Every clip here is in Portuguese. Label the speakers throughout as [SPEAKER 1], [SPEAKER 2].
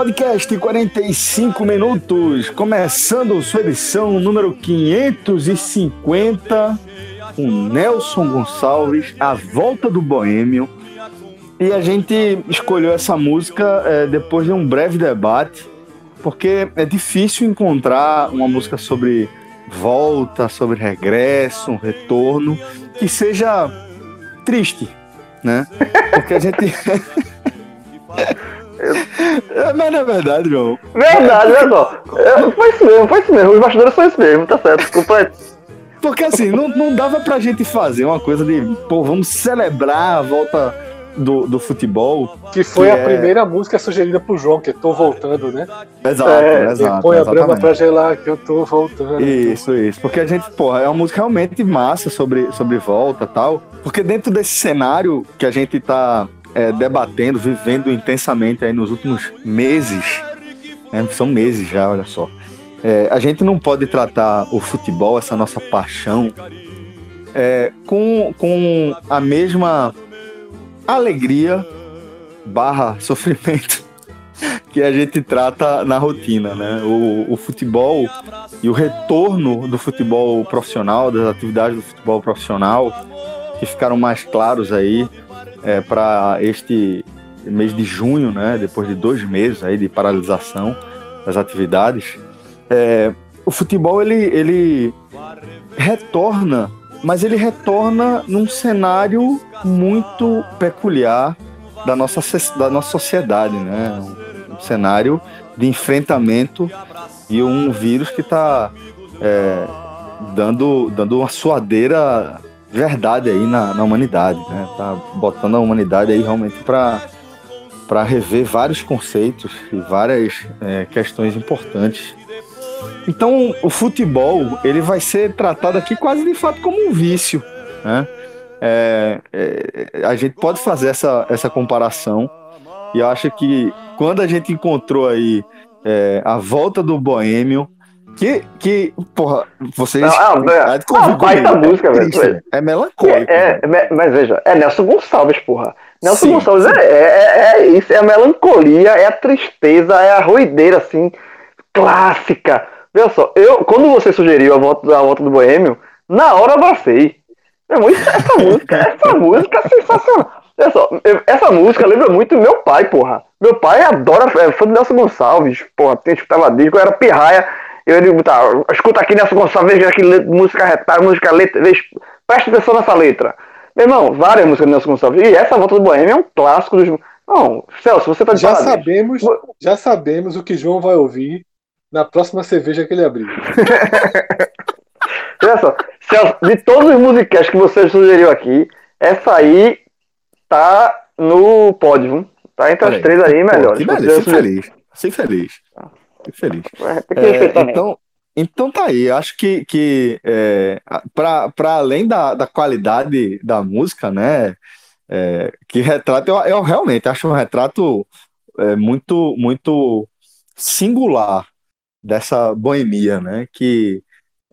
[SPEAKER 1] Podcast 45 minutos, começando sua edição número 550 com Nelson Gonçalves, A Volta do Boêmio, e a gente escolheu essa música é, depois de um breve debate, porque é difícil encontrar uma música sobre volta, sobre regresso, um retorno, que seja triste, né? Porque a gente. É, mas não é verdade, João.
[SPEAKER 2] Verdade, olha só. Foi isso mesmo, foi isso mesmo. Os bastidores são isso mesmo, tá certo. Desculpa.
[SPEAKER 1] Porque assim, não, não dava pra gente fazer uma coisa de, pô, vamos celebrar a volta do, do futebol.
[SPEAKER 3] Que foi que a é... primeira música sugerida pro João, que é Tô Voltando, né?
[SPEAKER 1] Exato, é, exato.
[SPEAKER 3] Põe a brama pra gelar que eu tô voltando.
[SPEAKER 1] Isso, isso. Porque a gente, porra, é uma música realmente massa sobre, sobre volta tal. Porque dentro desse cenário que a gente tá é, debatendo, vivendo intensamente aí nos últimos meses, né? são meses já, olha só. É, a gente não pode tratar o futebol, essa nossa paixão, é, com, com a mesma alegria barra sofrimento que a gente trata na rotina, né? O, o, futebol e o retorno do futebol profissional, das atividades do futebol profissional, que ficaram mais claros aí é, para este mês de junho, né? Depois de dois meses aí de paralisação das atividades, é, o futebol ele, ele retorna mas ele retorna num cenário muito peculiar da nossa, da nossa sociedade, né? Um cenário de enfrentamento e um vírus que está é, dando, dando uma suadeira verdade aí na, na humanidade, né? Tá botando a humanidade aí realmente para para rever vários conceitos e várias é, questões importantes então, o futebol ele vai ser tratado aqui quase de fato como um vício, né? É, é, a gente pode fazer essa, essa comparação e eu acho que quando a gente encontrou aí é, a volta do Boêmio, que, que porra, vocês. Não,
[SPEAKER 2] não, é, uma baita música, é velho.
[SPEAKER 1] É melancólico.
[SPEAKER 2] É, é, mas veja, é Nelson Gonçalves, porra. Nelson sim, Gonçalves sim. É, é, é, isso, é a melancolia, é a tristeza, é a ruideira, assim, clássica Veja só, eu, quando você sugeriu a volta, a volta do Boêmio, na hora eu abracei. Meu irmão, essa música, essa música é sensacional. Olha só, essa música lembra muito meu pai, porra. Meu pai adora, é fã do Nelson Gonçalves, porra, tem escutava disco, eu era pirraia. Eu digo, tá, escuta aqui Nelson Gonçalves, veja aqui música retada, música letra, veja, presta atenção nessa letra. Meu irmão, várias músicas do Nelson Gonçalves. E essa volta do Boêmio é um clássico dos. Não, Celso, você tá
[SPEAKER 3] de Já sabemos, já sabemos o que João vai ouvir na próxima cerveja que ele abrir.
[SPEAKER 2] Olha só, Celso, de todos os musicais que você sugeriu aqui, essa aí tá no pódio. Tá entre as três aí melhores. Que
[SPEAKER 1] beleza, fico feliz. Fico feliz. Fico feliz. É, então, então tá aí. Acho que, que é, para além da, da qualidade da música, né? É, que retrato, eu, eu, realmente acho um retrato é, muito, muito singular dessa boemia, né? Que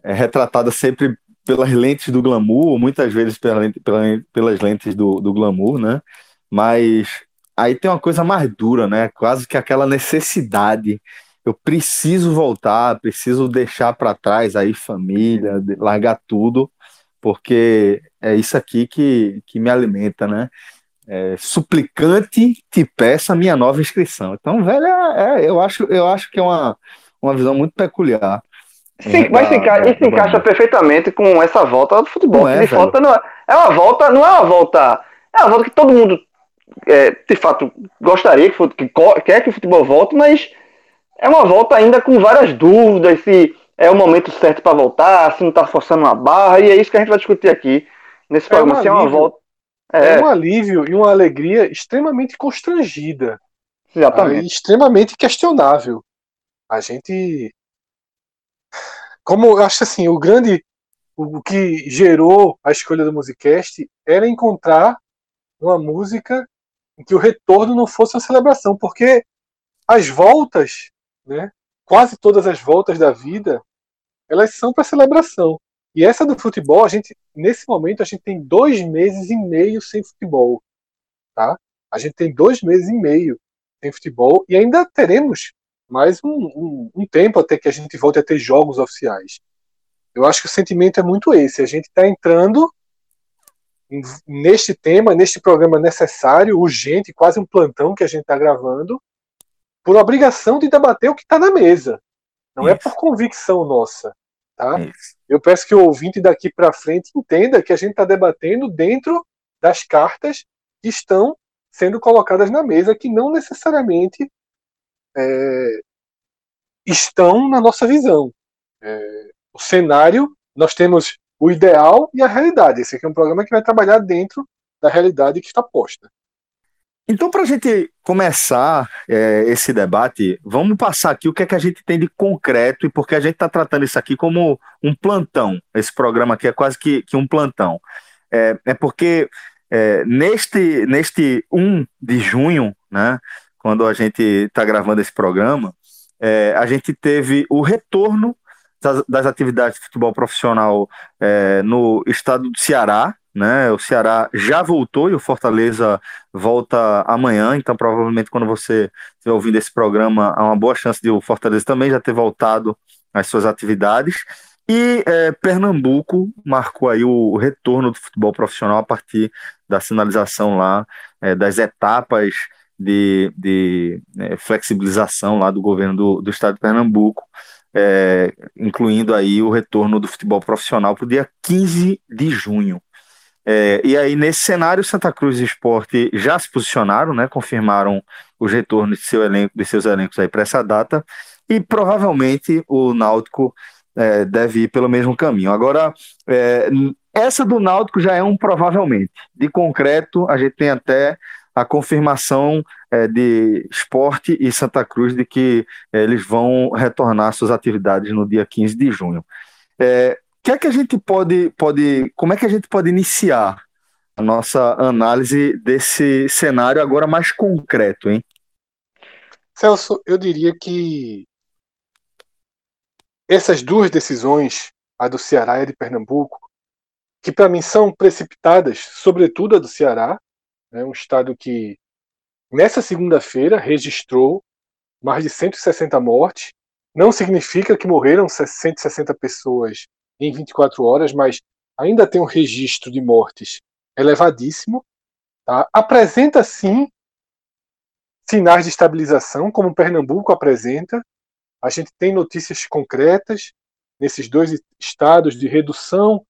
[SPEAKER 1] é retratada sempre pelas lentes do glamour, muitas vezes pela, pela, pelas lentes do, do glamour, né? Mas aí tem uma coisa mais dura, né? Quase que aquela necessidade. Eu preciso voltar, preciso deixar para trás aí família, largar tudo, porque é isso aqui que, que me alimenta, né? É, suplicante te peça minha nova inscrição. Então, velho, é, é, eu, acho, eu acho que é uma, uma visão muito peculiar.
[SPEAKER 2] Sim, mas se, enca se encaixa perfeitamente com essa volta do futebol.
[SPEAKER 1] Não é,
[SPEAKER 2] volta não é, é uma volta, não é uma volta. É uma volta que todo mundo é, de fato gostaria que, que quer que o futebol volte, mas é uma volta ainda com várias dúvidas se é o momento certo para voltar, se não está forçando uma barra, e é isso que a gente vai discutir aqui nesse programa.
[SPEAKER 3] É
[SPEAKER 2] se é uma volta.
[SPEAKER 3] É. é um alívio e uma alegria extremamente constrangida.
[SPEAKER 2] Exatamente.
[SPEAKER 3] Extremamente questionável. A gente. Como eu acho assim, o grande. O que gerou a escolha do Musicast era encontrar uma música em que o retorno não fosse uma celebração, porque as voltas, né, quase todas as voltas da vida, elas são para celebração. E essa do futebol, a gente, nesse momento, a gente tem dois meses e meio sem futebol. Tá? A gente tem dois meses e meio sem futebol e ainda teremos mais um, um, um tempo até que a gente volte a ter jogos oficiais. Eu acho que o sentimento é muito esse. A gente está entrando neste tema, neste programa necessário, urgente, quase um plantão que a gente está gravando, por obrigação de debater o que está na mesa. Não é Isso. é por convicção nossa. Tá? Eu peço que o ouvinte daqui para frente entenda que a gente está debatendo dentro das cartas que estão sendo colocadas na mesa, que não necessariamente é, estão na nossa visão. É, o cenário, nós temos o ideal e a realidade. Esse aqui é um programa que vai trabalhar dentro da realidade que está posta.
[SPEAKER 1] Então, para a gente começar é, esse debate, vamos passar aqui o que é que a gente tem de concreto e porque a gente está tratando isso aqui como um plantão. Esse programa aqui é quase que, que um plantão. É, é porque é, neste, neste 1 de junho, né, quando a gente está gravando esse programa, é, a gente teve o retorno das, das atividades de futebol profissional é, no estado do Ceará, né? O Ceará já voltou e o Fortaleza volta amanhã, então provavelmente quando você estiver ouvindo esse programa, há uma boa chance de o Fortaleza também já ter voltado às suas atividades. E é, Pernambuco marcou aí o retorno do futebol profissional a partir da sinalização lá é, das etapas de, de é, flexibilização lá do governo do, do estado de Pernambuco, é, incluindo aí o retorno do futebol profissional para o dia 15 de junho. É, e aí, nesse cenário, Santa Cruz e Esporte já se posicionaram, né, confirmaram os retornos de, seu elenco, de seus elencos para essa data, e provavelmente o Náutico é, deve ir pelo mesmo caminho. Agora, é, essa do Náutico já é um provavelmente. De concreto, a gente tem até a confirmação é, de Esporte e Santa Cruz de que é, eles vão retornar suas atividades no dia 15 de junho. É, que é que a gente pode, pode, como é que a gente pode iniciar a nossa análise desse cenário agora mais concreto, hein?
[SPEAKER 3] Celso, eu diria que essas duas decisões, a do Ceará e a de Pernambuco, que para mim são precipitadas, sobretudo a do Ceará, né, um estado que nessa segunda-feira registrou mais de 160 mortes. Não significa que morreram 160 pessoas em 24 horas, mas ainda tem um registro de mortes elevadíssimo. Tá? Apresenta sim sinais de estabilização, como Pernambuco apresenta. A gente tem notícias concretas nesses dois estados de redução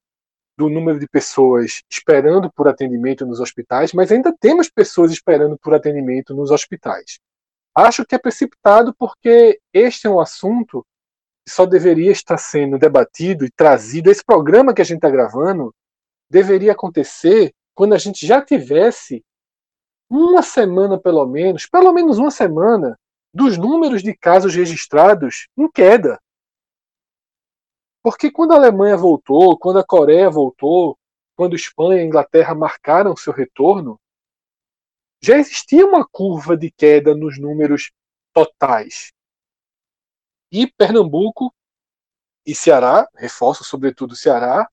[SPEAKER 3] do número de pessoas esperando por atendimento nos hospitais, mas ainda temos pessoas esperando por atendimento nos hospitais. Acho que é precipitado porque este é um assunto só deveria estar sendo debatido e trazido. Esse programa que a gente está gravando deveria acontecer quando a gente já tivesse uma semana, pelo menos, pelo menos uma semana, dos números de casos registrados em queda. Porque quando a Alemanha voltou, quando a Coreia voltou, quando Espanha e Inglaterra marcaram seu retorno, já existia uma curva de queda nos números totais. E Pernambuco e Ceará, reforço sobretudo Ceará,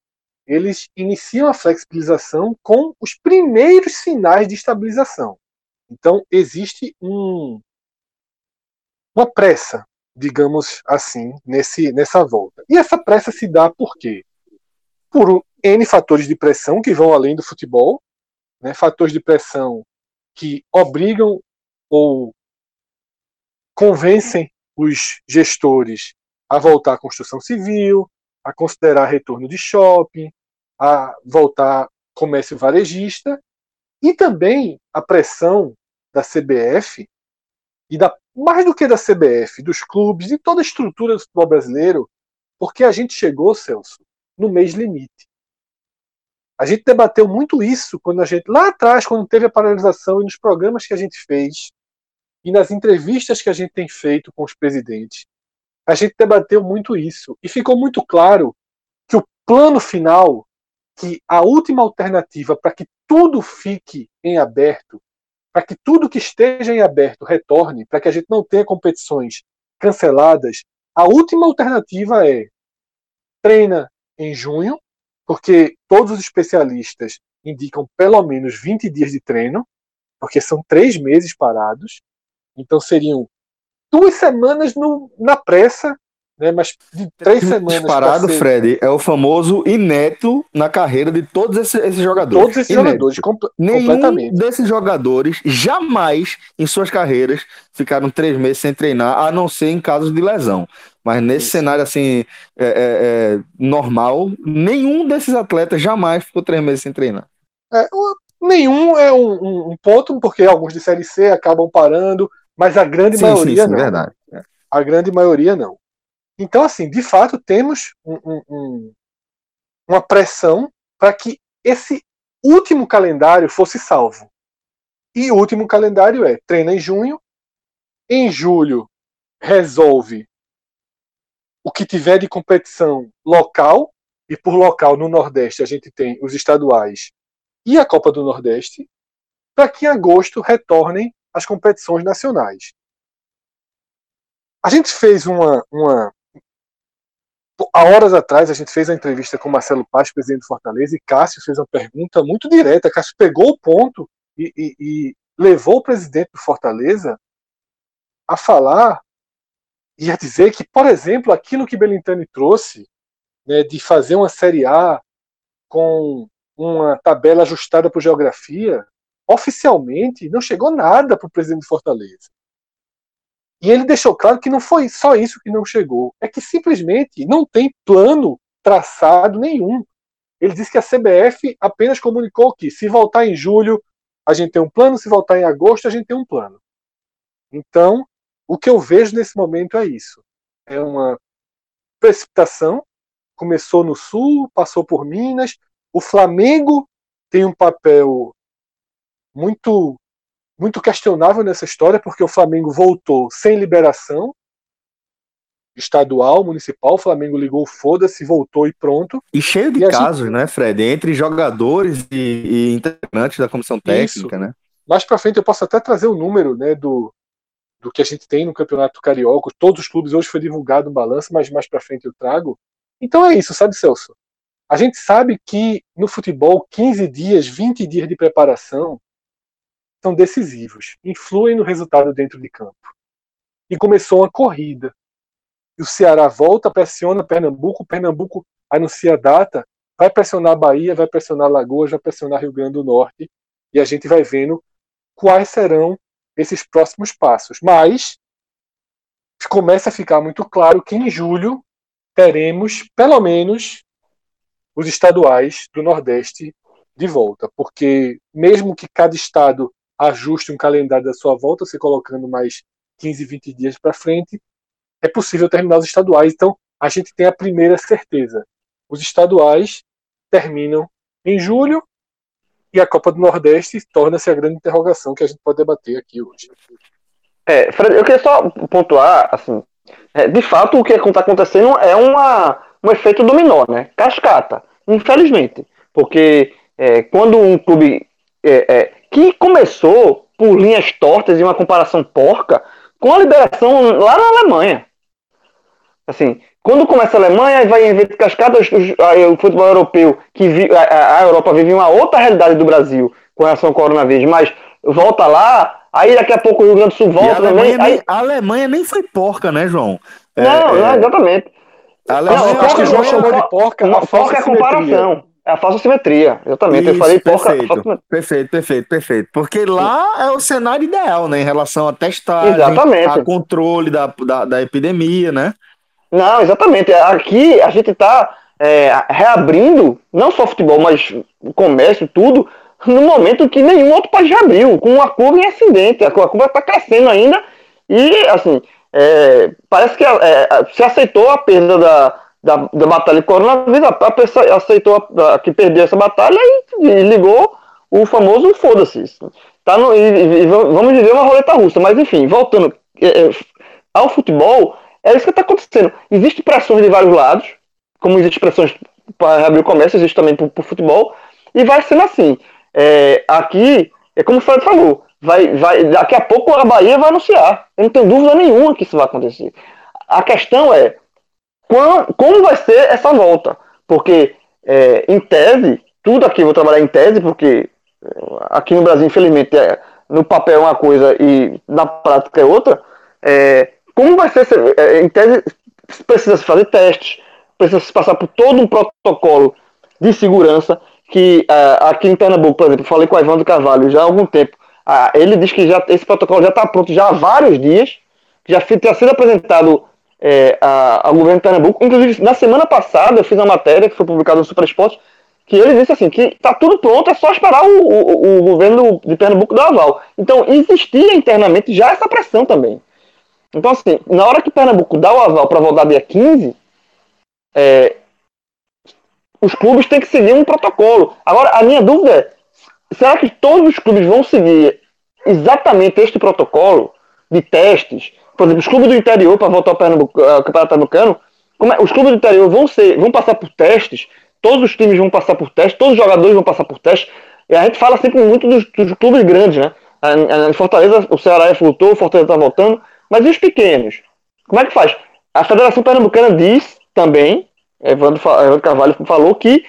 [SPEAKER 3] eles iniciam a flexibilização com os primeiros sinais de estabilização. Então, existe um, uma pressa, digamos assim, nesse, nessa volta. E essa pressa se dá por quê? Por N fatores de pressão que vão além do futebol, né, fatores de pressão que obrigam ou convencem os gestores a voltar à construção civil, a considerar retorno de shopping, a voltar comércio varejista e também a pressão da CBF e da mais do que da CBF, dos clubes e toda a estrutura do futebol brasileiro, porque a gente chegou, Celso, no mês limite. A gente debateu muito isso quando a gente lá atrás, quando teve a paralisação e nos programas que a gente fez e nas entrevistas que a gente tem feito com os presidentes, a gente debateu muito isso. E ficou muito claro que o plano final, que a última alternativa para que tudo fique em aberto, para que tudo que esteja em aberto retorne, para que a gente não tenha competições canceladas, a última alternativa é treina em junho, porque todos os especialistas indicam pelo menos 20 dias de treino, porque são três meses parados, então seriam duas semanas no, na pressa né? Mas de três semanas.
[SPEAKER 1] Disparado, ser... Fred, é o famoso inédito na carreira de todos esses, esses jogadores.
[SPEAKER 3] Todos esses inédito. jogadores, comp
[SPEAKER 1] Nenhum desses jogadores jamais em suas carreiras ficaram três meses sem treinar, a não ser em casos de lesão. Mas nesse Isso. cenário assim é, é, é, normal, nenhum desses atletas jamais ficou três meses sem treinar.
[SPEAKER 3] É, nenhum é um, um, um, ponto, porque alguns de Série C acabam parando, mas a grande sim, maioria sim, sim, não.
[SPEAKER 1] Verdade.
[SPEAKER 3] A grande maioria não. Então, assim, de fato, temos um, um, um, uma pressão para que esse último calendário fosse salvo. E o último calendário é treina em junho, em julho resolve o que tiver de competição local, e por local no Nordeste a gente tem os estaduais e a Copa do Nordeste, para que em agosto retornem as competições nacionais. A gente fez uma, uma há horas atrás a gente fez a entrevista com Marcelo Paz, presidente do Fortaleza, e Cássio fez uma pergunta muito direta. Cássio pegou o ponto e, e, e levou o presidente do Fortaleza a falar e a dizer que, por exemplo, aquilo que Belintani trouxe, né, de fazer uma Série A com uma tabela ajustada por geografia, oficialmente não chegou nada para o presidente do Fortaleza. E ele deixou claro que não foi só isso que não chegou, é que simplesmente não tem plano traçado nenhum. Ele disse que a CBF apenas comunicou que se voltar em julho a gente tem um plano, se voltar em agosto a gente tem um plano. Então, o que eu vejo nesse momento é isso. É uma precipitação. Começou no Sul, passou por Minas. O Flamengo tem um papel muito muito questionável nessa história, porque o Flamengo voltou sem liberação estadual, municipal, o Flamengo ligou foda-se, voltou e pronto.
[SPEAKER 1] E cheio de e casos, gente... né, Fred? Entre jogadores e, e integrantes da comissão técnica, Isso. né?
[SPEAKER 3] Mais para frente eu posso até trazer o número, né, do, do que a gente tem no Campeonato Carioca. Todos os clubes hoje foi divulgado um balanço, mas mais para frente eu trago. Então é isso, sabe, Celso? A gente sabe que no futebol 15 dias, 20 dias de preparação são decisivos, influem no resultado dentro de campo. E começou uma corrida. E o Ceará volta, pressiona Pernambuco, Pernambuco anuncia a data, vai pressionar a Bahia, vai pressionar Lagoas, vai pressionar Rio Grande do Norte, e a gente vai vendo quais serão esses próximos passos. Mas começa a ficar muito claro que em julho teremos, pelo menos, os estaduais do Nordeste de volta, porque mesmo que cada estado ajuste um calendário da sua volta, você colocando mais 15, 20 dias para frente, é possível terminar os estaduais. Então, a gente tem a primeira certeza. Os estaduais terminam em julho e a Copa do Nordeste torna-se a grande interrogação que a gente pode debater aqui hoje.
[SPEAKER 2] É, Fred, eu queria só pontuar, assim, é, de fato o que está acontecendo é uma, um efeito dominó, né? Cascata, infelizmente. Porque é, quando um clube é, é que começou por linhas tortas e uma comparação porca com a liberação lá na Alemanha. Assim, quando começa a Alemanha, vai em vez de cascada, o futebol europeu, que vi, a, a, Europa vive uma outra realidade do Brasil com relação ao coronavírus, mas volta lá, aí daqui a pouco o Rio Grande do Sul
[SPEAKER 1] E
[SPEAKER 2] volta
[SPEAKER 1] a, Alemanha
[SPEAKER 2] também. Aí,
[SPEAKER 1] nem, a Alemanha nem foi porca, né, João? É,
[SPEAKER 2] não,
[SPEAKER 1] é,
[SPEAKER 2] não, exatamente.
[SPEAKER 1] a
[SPEAKER 2] Não,
[SPEAKER 1] Alemanha,
[SPEAKER 3] eu acho que o João
[SPEAKER 2] porca-
[SPEAKER 3] chamou de porca a
[SPEAKER 2] Não,
[SPEAKER 3] falsa
[SPEAKER 2] porca é comparação. É a falsa simetria, exatamente. eu
[SPEAKER 1] Isso,
[SPEAKER 2] falei porca.
[SPEAKER 1] perfeito.
[SPEAKER 2] falsa.
[SPEAKER 1] Perfeito, perfeito, perfeito. Porque lá é o cenário ideal, né? Em relação a testagem,
[SPEAKER 2] Exatamente.
[SPEAKER 1] a controle da, da, da epidemia, né?
[SPEAKER 2] Não, exatamente. Aqui a gente está reabrindo, não só futebol, mas comércio, tudo, no momento que nenhum outro país já abriu, com uma curva em ascendente. A curva está crescendo ainda e, assim, é, parece que é, se aceitou a perda da, da, da batalha de coronavírus, a pessoa aceitou a, a, que perdeu essa batalha e, e ligou o famoso foda-se. Tá no, e, e, vamos viver uma roleta russa. Mas, enfim, voltando é, ao futebol, é isso que está acontecendo. Existem pressões de vários lados, como existem pressões para abrir o comércio, existe também para o futebol, e vai sendo assim. É, aqui, é como o Fred falou, vai, vai, daqui a pouco a Bahia vai anunciar. Eu não tenho dúvida nenhuma que isso vai acontecer. A questão é como vai ser essa volta. Porque, é, em tese, tudo aqui eu vou trabalhar em tese, porque aqui no Brasil, infelizmente, é, no papel é uma coisa e na prática é outra. É, como vai ser, é, em tese, precisa se fazer testes, precisa se passar por todo um protocolo de segurança que uh, aqui em Pernambuco, por exemplo, falei com o Evandro Carvalho já há algum tempo. Uh, ele diz que já, esse protocolo já está pronto já há vários dias, já tinha sido apresentado é, a, ao governo de Pernambuco. Inclusive, na semana passada, eu fiz uma matéria que foi publicada no Super Esporte, que ele disse assim, que está tudo pronto, é só esperar o, o, o, governo de Pernambuco dar aval. Então, existia internamente já essa pressão também. Então, assim, na hora que Pernambuco dá o aval para voltar dia 15, é, os clubes têm que seguir um protocolo. Agora, a minha dúvida é, será que todos os clubes vão seguir exatamente este protocolo de testes? Por exemplo, os clubes do interior, para voltar ao, Pernambuco, ao Campeonato Pernambucano, é, os clubes do interior vão, ser, vão passar por testes, todos os times vão passar por testes, todos os jogadores vão passar por testes. E a gente fala sempre muito dos, dos clubes grandes, né? Em Fortaleza, o Ceará voltou, o Fortaleza está voltando, mas e os pequenos? Como é que faz? A Federação Pernambucana diz também, Evandro, Evandro Carvalho falou que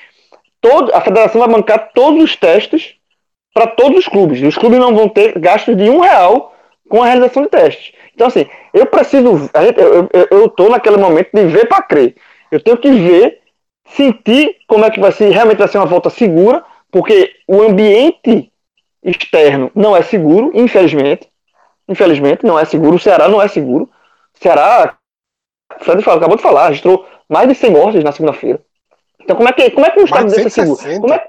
[SPEAKER 2] todo, a federação vai bancar todos os testes para todos os clubes. Os clubes não vão ter gastos de um real com a realização de testes. Então, assim, eu preciso. Eu estou naquele momento de ver para crer. Eu tenho que ver, sentir como é que vai ser, realmente vai ser uma volta segura, porque o ambiente externo não é seguro, infelizmente. Infelizmente, não é seguro. O Ceará não é seguro. O Ceará, Fred acabou de falar, registrou mais de 100 mortes na segunda-feira. Então, como é que, como é que um Estado desse é seguro? Como é,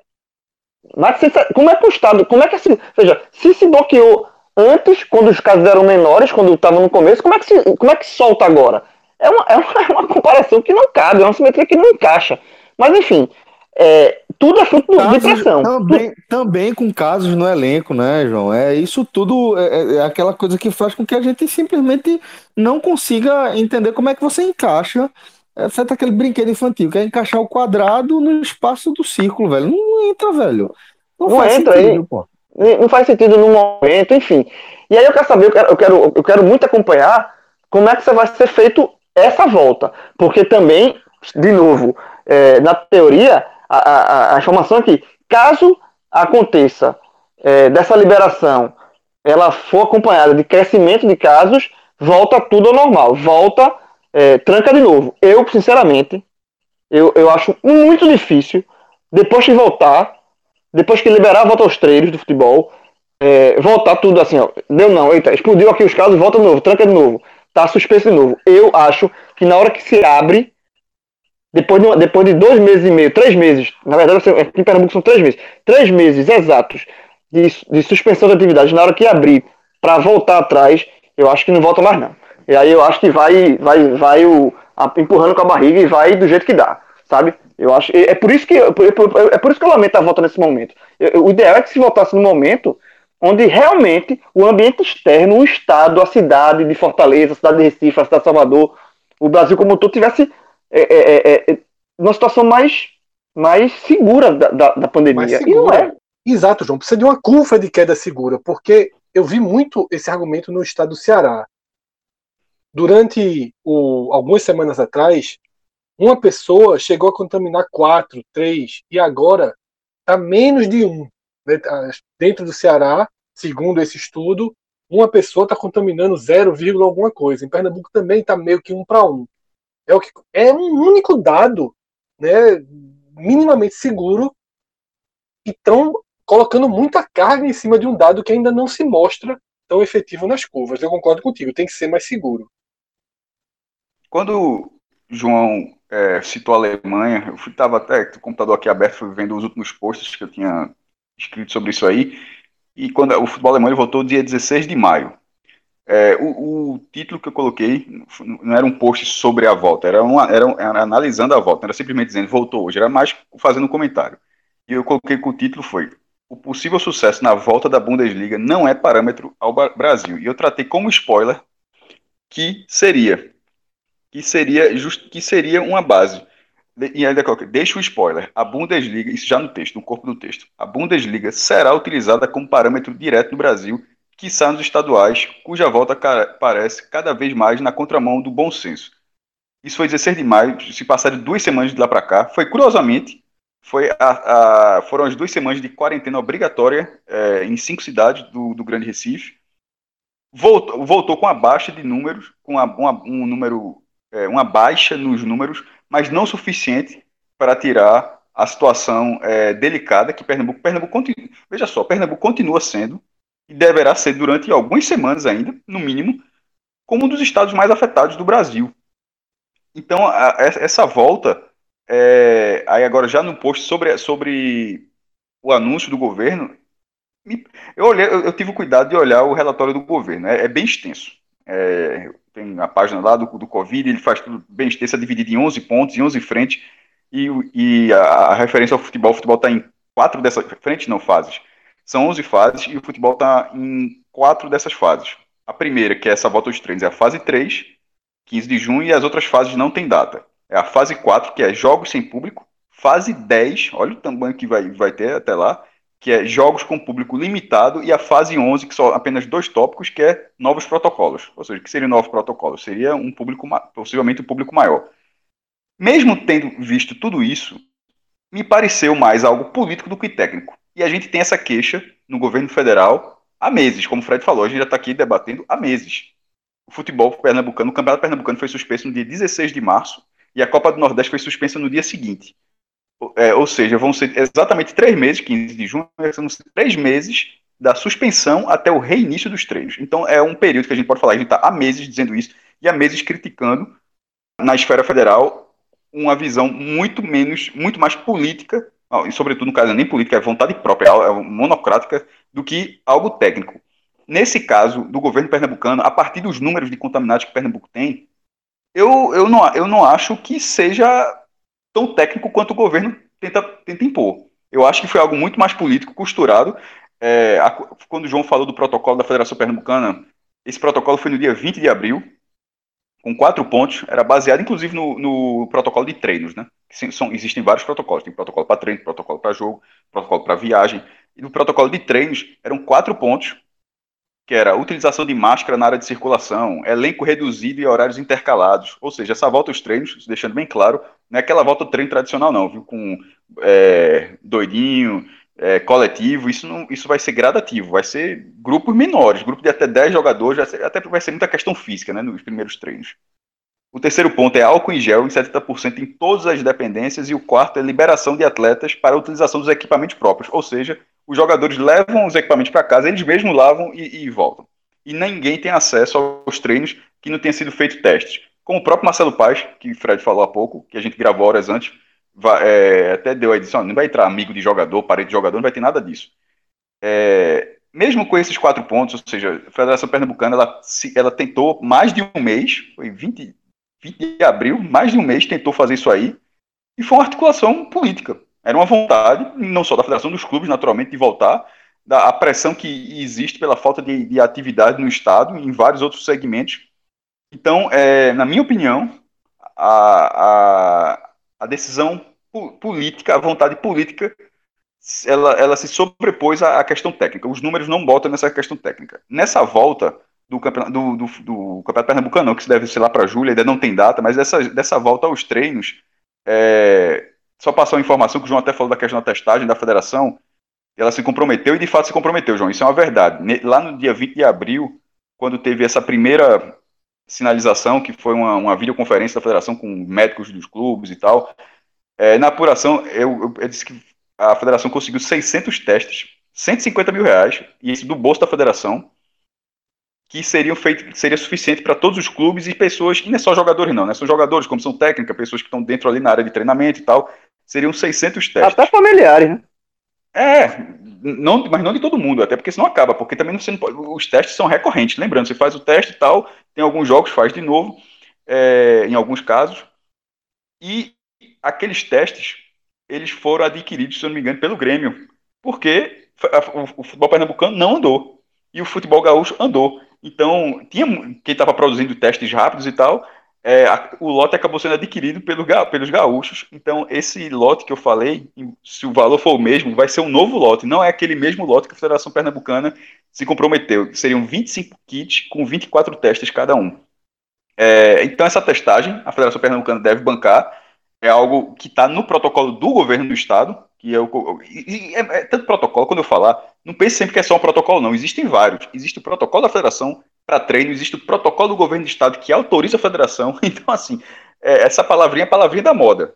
[SPEAKER 2] mais de 160. como é que o Estado. Como é que assim. Veja, se se bloqueou antes, quando os casos eram menores, quando estava no começo, como é, que se, como é que solta agora? É uma, é, uma, é uma comparação que não cabe, é uma simetria que não encaixa. Mas, enfim, é, tudo é fruto casos, de pressão.
[SPEAKER 1] Também, também com casos no elenco, né, João? É isso tudo é, é, aquela coisa que faz com que a gente simplesmente não consiga entender como é que você encaixa. É aquele brinquedo infantil, que é encaixar o quadrado no espaço do círculo, velho. Não entra, velho.
[SPEAKER 2] Não, não entra sentido, aí. Pô. Não faz sentido no momento, enfim. E aí eu quero saber, eu quero, eu quero, eu quero muito acompanhar como é que vai ser feito essa volta. Porque também, de novo, é, na teoria, a, a, a, informação é que, caso aconteça é, dessa liberação, ela for acompanhada de crescimento de casos, volta tudo ao normal. Volta, é, tranca de novo. Eu, sinceramente, eu, eu acho muito difícil, depois de voltar, depois que liberar volta aos treinos do futebol, é, voltar tudo assim, ó, deu não, eita, explodiu aqui os casos, volta de novo, tranca de novo, tá suspenso de novo. Eu acho que na hora que se abre, depois de, depois de dois meses e meio, três meses, na verdade aqui em Pernambuco são três meses, três meses exatos de, de suspensão de atividade, na hora que abrir para voltar atrás, eu acho que não volta mais não. E aí eu acho que vai, vai, vai o, a, empurrando com a barriga e vai do jeito que dá, sabe? Eu acho. É por isso que, é por, é por isso que eu lamento a volta nesse momento. O ideal é que se votasse no momento onde realmente o ambiente externo, o Estado, a cidade de Fortaleza, a cidade de Recife, a cidade de Salvador, o Brasil como um todo tivesse é, é, é, uma situação mais, mais segura da, da, da pandemia. E não é.
[SPEAKER 3] Exato, João. Precisa de uma curva de queda segura, porque eu vi muito esse argumento no estado do Ceará. Durante o, algumas semanas atrás, uma pessoa chegou a contaminar quatro, três, e agora está menos de um. Dentro do Ceará, segundo esse estudo, uma pessoa está contaminando 0, alguma coisa. Em Pernambuco também está meio que um para um. É, o que, é um único dado né, minimamente seguro e estão colocando muita carga em cima de um dado que ainda não se mostra tão efetivo nas curvas. Eu concordo contigo, tem que ser mais seguro.
[SPEAKER 4] Quando João é, citou a Alemanha, eu estava até com o computador aqui aberto, fui vendo os últimos posts que eu tinha escrito sobre isso aí, e quando o futebol alemão ele voltou dia 16 de maio. É, o, o, título que eu coloquei não era um post sobre a volta, era, uma, era, era analisando a volta, não era simplesmente dizendo voltou hoje, era mais fazendo um comentário. E eu coloquei que o título foi O possível sucesso na volta da Bundesliga não é parâmetro ao Brasil. E eu tratei como spoiler que seria que seria just, que seria uma base. E ainda deixa o spoiler. A Bundesliga, isso já no texto, no corpo do texto. A Bundesliga será utilizada como parâmetro direto no Brasil, que sai nos estaduais, cuja volta parece cada vez mais na contramão do bom senso. Isso foi 16 de maio, se passaram duas semanas de lá para cá. Foi curiosamente, foi a, a, foram as duas semanas de quarentena obrigatória é, em cinco cidades do, do Grande Recife. Voltou, voltou com a baixa de números, com a, uma, um número é, uma baixa nos números, mas não suficiente para tirar a situação é, delicada que Pernambuco, Pernambuco continua, veja só, Pernambuco continua sendo e deverá ser durante algumas semanas ainda, no mínimo, como um dos estados mais afetados do Brasil. Então, a, essa volta, é, aí agora já no post sobre, sobre o anúncio do governo, eu, olhei, eu, eu tive o cuidado de olhar o relatório do governo, é, é bem extenso. É, tem a página lá do, do Covid, ele faz tudo bem extensa, dividido em 11 pontos, em 11 frentes, e, e a, a, referência ao futebol, o futebol está em quatro dessas frentes, não fases. São 11 fases e o futebol está em quatro dessas fases. A primeira, que é essa volta aos treinos, é a fase 3, 15 de junho, e as outras fases não tem data. É a fase 4, que é jogos sem público. Fase 10, olha o tamanho que vai, vai ter até lá, que é jogos com público limitado, e a fase 11, que são apenas dois tópicos, que é novos protocolos. Ou seja, que seria novos protocolos? Seria um público, possivelmente um público maior. Mesmo tendo visto tudo isso, me pareceu mais algo político do que técnico. E a gente tem essa queixa no governo federal há meses, como o Fred falou, a gente já está aqui debatendo há meses. O futebol pernambucano, o campeonato pernambucano foi suspenso no dia 16 de março e a Copa do Nordeste foi suspensa no dia seguinte. É, ou seja, vão ser exatamente três meses, 15 de junho, vão ser três meses da suspensão até o reinício dos treinos. Então é um período que a gente pode falar, a gente está há meses dizendo isso e há meses criticando na esfera federal uma visão muito menos, muito mais política, e sobretudo no caso nem política, é vontade própria, é monocrática, do que algo técnico. Nesse caso do governo pernambucano, a partir dos números de contaminados que Pernambuco tem, eu, eu, não, eu não acho que seja tão técnico quanto o governo tenta, tenta impor. Eu acho que foi algo muito mais político, costurado. É, a, quando o João falou do protocolo da Federação Pernambucana, esse protocolo foi no dia 20 de abril, com quatro pontos, era baseado inclusive no, no protocolo de treinos, né? São, existem vários protocolos, tem protocolo para treino, protocolo para jogo, protocolo para viagem. E no protocolo de treinos eram quatro pontos que era utilização de máscara na área de circulação, elenco reduzido e horários intercalados. Ou seja, essa volta aos treinos, deixando bem claro, não é aquela volta ao treino tradicional, não, viu? Com é, doidinho, é, coletivo, isso, não, isso vai ser gradativo, vai ser grupos menores, grupo de até 10 jogadores, vai ser, até vai ser muita questão física, né, nos primeiros treinos. O terceiro ponto é álcool em gel em 70% em todas as dependências, e o quarto é liberação de atletas para a utilização dos equipamentos próprios, ou seja, os jogadores levam os equipamentos para casa, eles mesmos lavam e, e, voltam. E ninguém tem acesso aos treinos que não tenha sido feito testes. Como o próprio Marcelo Paz, que o Fred falou há pouco, que a gente gravou horas antes, vai, é, até deu a edição, não vai entrar amigo de jogador, parede de jogador, não vai ter nada disso. É, mesmo com esses quatro pontos, ou seja, a Federação Pernambucana, ela, ela tentou mais de um mês, foi 20, 20 de abril, mais de um mês tentou fazer isso aí, e foi uma articulação política. Era uma vontade, não só da federação, dos clubes, naturalmente, de voltar, da a pressão que existe pela falta de, de atividade no Estado, em vários outros segmentos. Então, é, na minha opinião, a, a, a decisão política, a vontade política, ela, ela se sobrepôs à, à questão técnica. Os números não botam nessa questão técnica. Nessa volta do campeonato, do, do, do campeonato Pernambucano, que deve ser lá para julho, ainda não tem data, mas dessa, dessa volta aos treinos, é, só passar uma informação que o João até falou da questão da testagem da federação. Ela se comprometeu e de fato se comprometeu, João. Isso é uma verdade. Lá no dia 20 de abril, quando teve essa primeira sinalização, que foi uma, uma videoconferência da federação com médicos dos clubes e tal, é, na apuração, eu, eu, eu, disse que a federação conseguiu 600 testes, 150 mil reais, e isso do bolso da federação, que seriam feito, seria suficiente para todos os clubes e pessoas, e não é só jogadores não, né? São jogadores, comissão técnica, pessoas que estão dentro ali na área de treinamento e tal, seriam 600 testes.
[SPEAKER 2] Até familiares, né?
[SPEAKER 4] É, não, mas não de todo mundo, até porque senão acaba, porque também não pode, os testes são recorrentes, lembrando, você faz o teste e tal, tem alguns jogos, faz de novo, é, em alguns casos, e aqueles testes, eles foram adquiridos, se eu não me engano, pelo Grêmio, porque o, o futebol pernambucano não andou, e o futebol gaúcho andou. Então, tinha quem estava produzindo testes rápidos e tal, é, a, o lote acabou sendo adquirido pelo, pelos gaúchos. Então, esse lote que eu falei, se o valor for o mesmo, vai ser um novo lote. Não é aquele mesmo lote que a Federação Pernambucana se comprometeu. Seriam 25 kits com 24 testes cada um. É, então, essa testagem, a Federação Pernambucana deve bancar. É algo que está no protocolo do governo do estado, que é o. É, é, tanto protocolo, quando eu falar, não pense sempre que é só um protocolo, não. Existem vários. Existe o protocolo da federação para treino, existe o protocolo do governo do estado que autoriza a federação. Então, assim, é, essa palavrinha é a palavrinha da moda.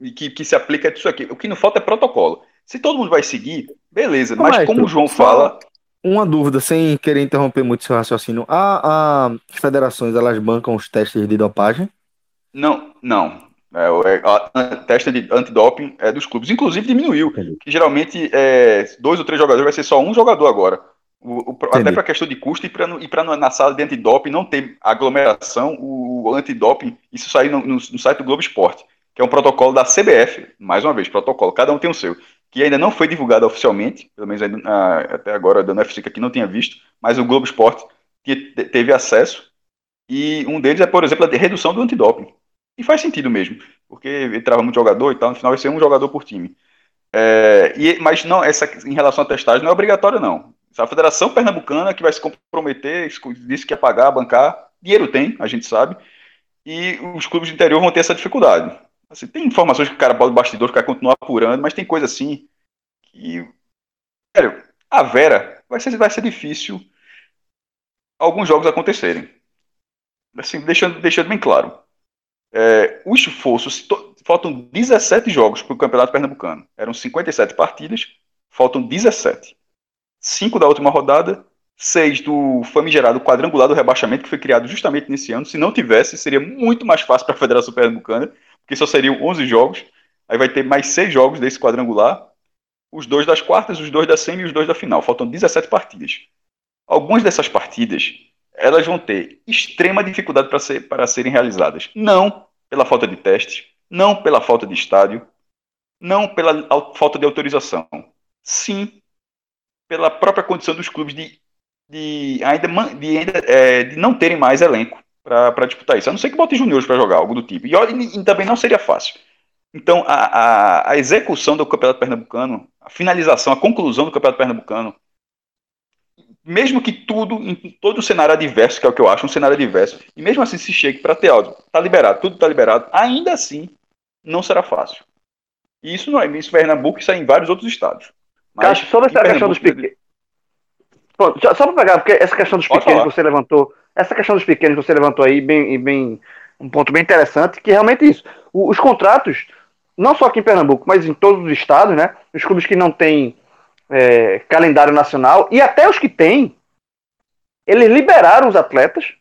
[SPEAKER 4] E que, que se aplica a isso aqui. O que não falta é protocolo. Se todo mundo vai seguir, beleza. Mas, mas como o João fala.
[SPEAKER 1] Uma dúvida, sem querer interromper muito seu raciocínio. A, a, as federações, elas bancam os testes de dopagem?
[SPEAKER 4] Não, não. É, é, a testa de antidoping é dos clubes. Inclusive diminuiu. Que geralmente é, dois ou três jogadores vai ser só um jogador agora. O, o, até para questão de custo e para na sala de antidoping não ter aglomeração, o, o antidoping, isso saiu no, no, no, site do Globo Esporte, que é um protocolo da CBF, mais uma vez, protocolo, cada um tem o seu, que ainda não foi divulgado oficialmente, pelo menos ainda, a, até agora, da UFC aqui não tinha visto, mas o Globo Esporte teve acesso, e um deles é, por exemplo, a redução do antidoping. E faz sentido mesmo, porque entrava muito jogador e tal, no final vai ser um jogador por time. É, e, mas não, essa em relação à testagem não é obrigatório, não. A Federação Pernambucana que vai se comprometer, disse que ia pagar, bancar, dinheiro tem, a gente sabe, e os clubes do interior vão ter essa dificuldade. Assim, tem informações que o cara pode bastidor, o cara continua apurando, mas tem coisa assim que. Sério, a Vera vai ser, vai ser difícil alguns jogos acontecerem. Assim, deixando, deixando bem claro é, o esforço, faltam 17 jogos para o Campeonato Pernambucano. Eram 57 partidas, faltam 17. 5 da última rodada, 6 do famigerado quadrangular do rebaixamento, que foi criado justamente nesse ano. Se não tivesse, seria muito mais fácil para a Federação Pernambucana, porque só seriam 11 jogos. Aí vai ter mais 6 jogos desse quadrangular. Os dois das quartas, os dois da semi e os dois da final. Faltam 17 partidas. Algumas dessas partidas elas vão ter extrema dificuldade para, ser, serem realizadas. Não pela falta de testes, não pela falta de estádio, não pela falta de autorização. Sim, pela própria condição dos clubes de, de ainda, de, ainda é, de não terem mais elenco para disputar isso. A não ser que bote juniores para jogar, algo do tipo. E, e, e, também não seria fácil. Então, a, a, a execução do Campeonato Pernambucano, a finalização, a conclusão do Campeonato Pernambucano, mesmo que tudo, em todo o cenário adverso, que é o que eu acho, um cenário adverso, e mesmo assim se chegue para ter áudio, tá liberado, tudo tá liberado, ainda assim não será fácil. E isso não é isso em Pernambuco, isso é em vários outros estados.
[SPEAKER 2] Mas sobre essa questão dos pequenos. Só para pegar, porque essa questão dos Pode pequenos falar. que você levantou, essa questão dos pequenos que você levantou aí, bem, bem, um ponto bem interessante, que é realmente isso. os contratos, não só aqui em Pernambuco, mas em todos os estados, né? Os clubes que não têm é, calendário nacional, e até os que têm, eles liberaram os atletas,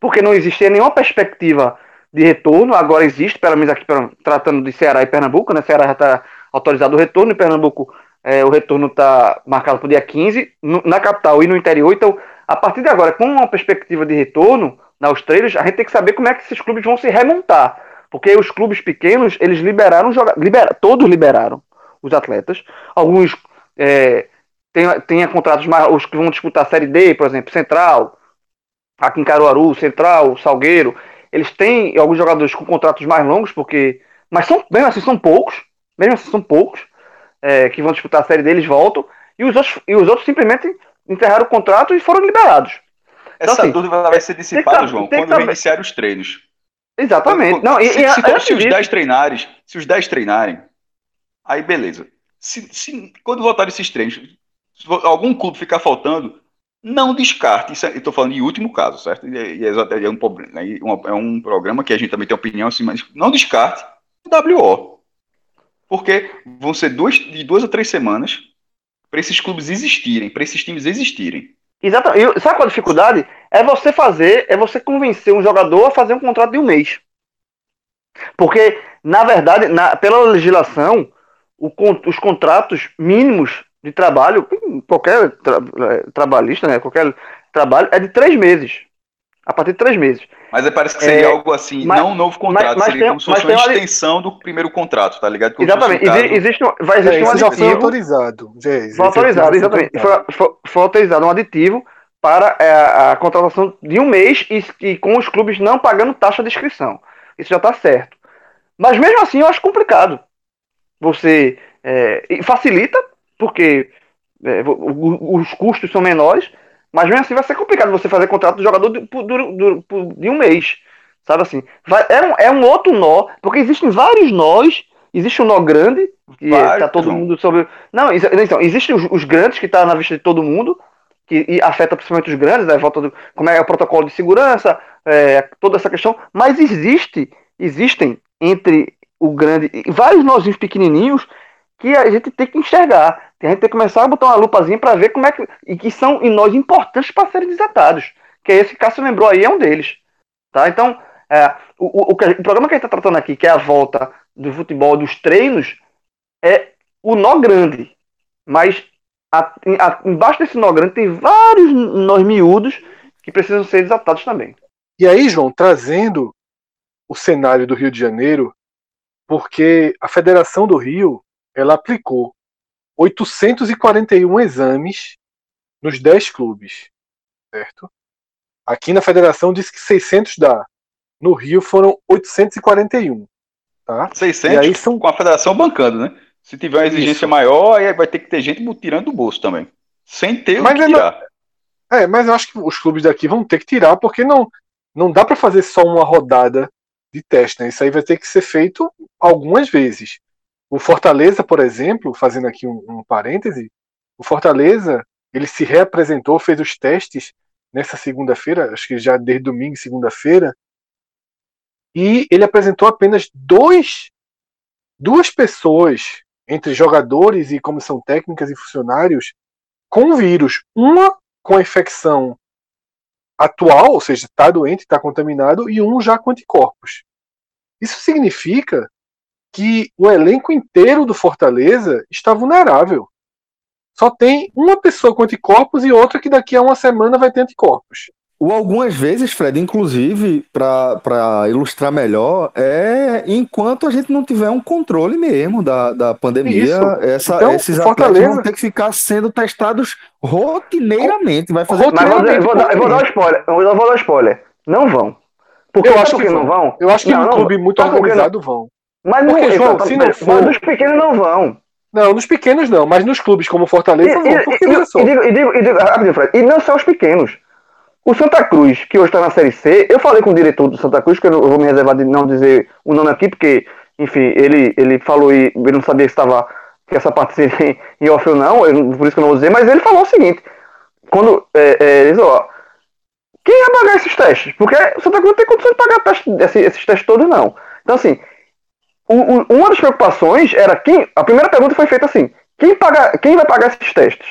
[SPEAKER 2] porque não existia nenhuma perspectiva de retorno, agora existe, pelo menos aqui tratando de Ceará e Pernambuco, né? Ceará já está autorizado o retorno, e Pernambuco é, o retorno está marcado para o dia 15, no, na capital e no interior, então, a partir de agora, com uma perspectiva de retorno nos treinos, a gente tem que saber como é que esses clubes vão se remontar, porque os clubes pequenos, eles liberaram, libera, todos liberaram os atletas, alguns é, tenha, tenha contratos mais. Os que vão disputar a Série D, por exemplo, Central, aqui em Caruaru, Central, Salgueiro, eles têm alguns jogadores com contratos mais longos, porque. Mas são, mesmo assim são poucos. Mesmo assim são poucos é, que vão disputar a série deles voltam. E os outros, e os outros simplesmente enterraram o contrato e foram liberados.
[SPEAKER 4] Então, Essa então, assim, dúvida vai ser dissipada, João, quando iniciar os treinos.
[SPEAKER 2] Exatamente.
[SPEAKER 4] Quando, Não, se, e, se, se, se os 10 treinarem, se os 10 treinarem, aí beleza. se, quando voltar esses treinos, se algum clube ficar faltando, não descarte. Isso, é, eu estou falando em último caso, certo? E, é, é, um, é um programa que a gente também tem opinião assim, mas não descarte o WO. Porque vão ser duas, de duas a três semanas para esses clubes existirem, para esses times existirem.
[SPEAKER 2] Exatamente. Sabe qual a dificuldade? É você fazer, é você convencer um jogador a fazer um contrato de um mês. Porque, na verdade, na, pela legislação, o, os contratos mínimos de trabalho, qualquer tra, é, trabalhista, né, qualquer trabalho, é de três meses. A partir de três meses.
[SPEAKER 4] Mas parece que seria é, algo assim, mas, não um novo contrato, mas, mas seria tem, como se fosse uma extensão do primeiro contrato, tá ligado?
[SPEAKER 2] Como exatamente. Existe, vai existir é, um aditivo.
[SPEAKER 3] Foi autorizado. Já
[SPEAKER 2] foi autorizado, exatamente. Foi, foi, foi, autorizado um aditivo para é, a contratação de um mês e, e, com os clubes não pagando taxa de inscrição. Isso já está certo. Mas mesmo assim eu acho complicado. Você é, facilita, porque é, os custos são menores, mas mesmo assim vai ser complicado você fazer contrato do jogador de, de, de um mês. Sabe assim? Vai, é, um, é um outro nó, porque existem vários nós. Existe um nó grande, que Vai, tá todo mundo sobre. Não, então, existem os, os grandes que tá na vista de todo mundo, que afeta principalmente os grandes, né? Volta do, como é o protocolo de segurança, é, toda essa questão. Mas existe, existem entre o grande, vários nozinhos pequenininhos que a gente tem que enxergar. A gente tem que começar a botar uma lupazinha para ver como é que. E que são nós importantes para serem desatados. Que é esse que Cássio lembrou aí, é um deles. Tá? Então, é, o, o, o, programa que a gente está tratando aqui, que é a volta do futebol, dos treinos, é o nó grande. Mas a, a, embaixo desse nó grande tem vários nós miúdos que precisam ser desatados também.
[SPEAKER 3] E aí, João, trazendo o cenário do Rio de Janeiro, porque a Federação do Rio ela aplicou 841 exames nos 10 clubes, certo? Aqui na federação diz que 600 dá. No Rio foram 841. Tá?
[SPEAKER 4] 600 e aí são... com a federação bancando, né? Se tiver uma exigência Isso. maior, aí vai ter que ter gente tirando do bolso também. Sem ter
[SPEAKER 3] mas
[SPEAKER 4] o que tirar.
[SPEAKER 3] Não... É, mas eu acho que os clubes daqui vão ter que tirar, porque não, não dá para fazer só uma rodada de teste, né? Isso aí vai ter que ser feito algumas vezes. O Fortaleza, por exemplo, fazendo aqui um, um parêntese, o Fortaleza ele se reapresentou, fez os testes nessa segunda-feira, acho que já desde domingo, segunda-feira, e ele apresentou apenas dois, duas pessoas entre jogadores e comissão técnica e funcionários com vírus. Uma com a infecção atual, ou seja, está doente, está contaminado, e um já com anticorpos. Isso significa que o elenco inteiro do Fortaleza está vulnerável. Só tem uma pessoa com anticorpos e outra que daqui a uma semana vai ter anticorpos.
[SPEAKER 1] Ou algumas vezes, Fred, inclusive, para ilustrar melhor, é enquanto a gente não tiver um controle mesmo da, da pandemia, essa, então, esses Fortaleza... atletas vão ter que ficar sendo testados rotineiramente. Vai fazer
[SPEAKER 2] rotineiramente. Mas eu vou, dar, eu vou dar um spoiler. Eu vou dar um spoiler. Não vão.
[SPEAKER 3] Porque eu acho que não vão. Eu acho que não, um clube muito organizado vão.
[SPEAKER 2] Mas
[SPEAKER 3] Porque,
[SPEAKER 2] não, João, se não for... Mas os pequenos não vão.
[SPEAKER 3] Não, nos pequenos não, mas nos clubes como Fortaleza e, vão. Porque,
[SPEAKER 2] e, e, digo, e, digo, e, digo, rapidinho, Fred, e não são os pequenos. O Santa Cruz, que hoje está na Série C, eu falei com o diretor do Santa Cruz, que eu, não, eu vou me reservar de não dizer o nome aqui, porque, enfim, ele, ele falou e ele não sabia se estava que essa parte seria em off ou não, eu, por isso que eu não vou dizer, mas ele falou o seguinte: quando é, é, ele disse, ó, quem vai pagar esses testes? Porque o Santa Cruz não tem condição de pagar teste, esses, esses testes todos, não. Então, assim, o, o, uma das preocupações era quem. A primeira pergunta foi feita assim: quem, paga, quem vai pagar esses testes?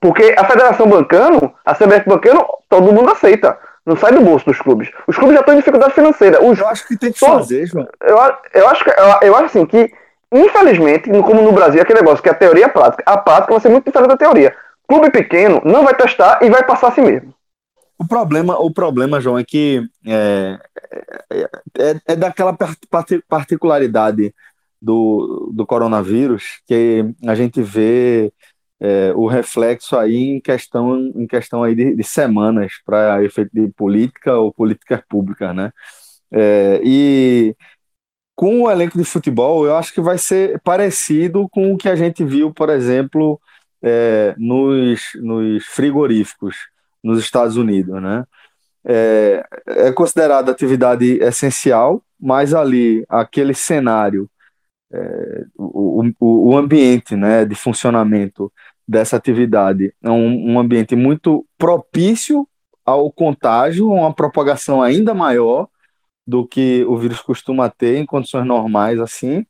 [SPEAKER 2] Porque a federação bancando, a CBF bancando, todo mundo aceita. Não sai do bolso dos clubes. Os clubes já estão em dificuldade financeira. Os,
[SPEAKER 1] eu acho que tem que todos, fazer, João.
[SPEAKER 2] Eu, eu, acho eu, eu acho assim que, infelizmente, como no Brasil, aquele negócio que a teoria é prática. A prática vai ser muito diferente da teoria. Clube pequeno não vai testar e vai passar assim mesmo.
[SPEAKER 1] O problema, o problema, João, é que é, é, é, é daquela particularidade do, do coronavírus que a gente vê é, o reflexo aí em questão, em questão aí de, de semanas para efeito de política ou políticas públicas, né? É, e com o elenco de futebol, eu acho que vai ser parecido com o que a gente viu, por exemplo, é, nos, nos frigoríficos nos Estados Unidos, né? É, é considerada atividade essencial, mas ali aquele cenário é, o, o, o, ambiente né, de funcionamento dessa atividade é um, um ambiente muito propício ao contágio, uma propagação ainda maior do que o vírus costuma ter em condições normais assim.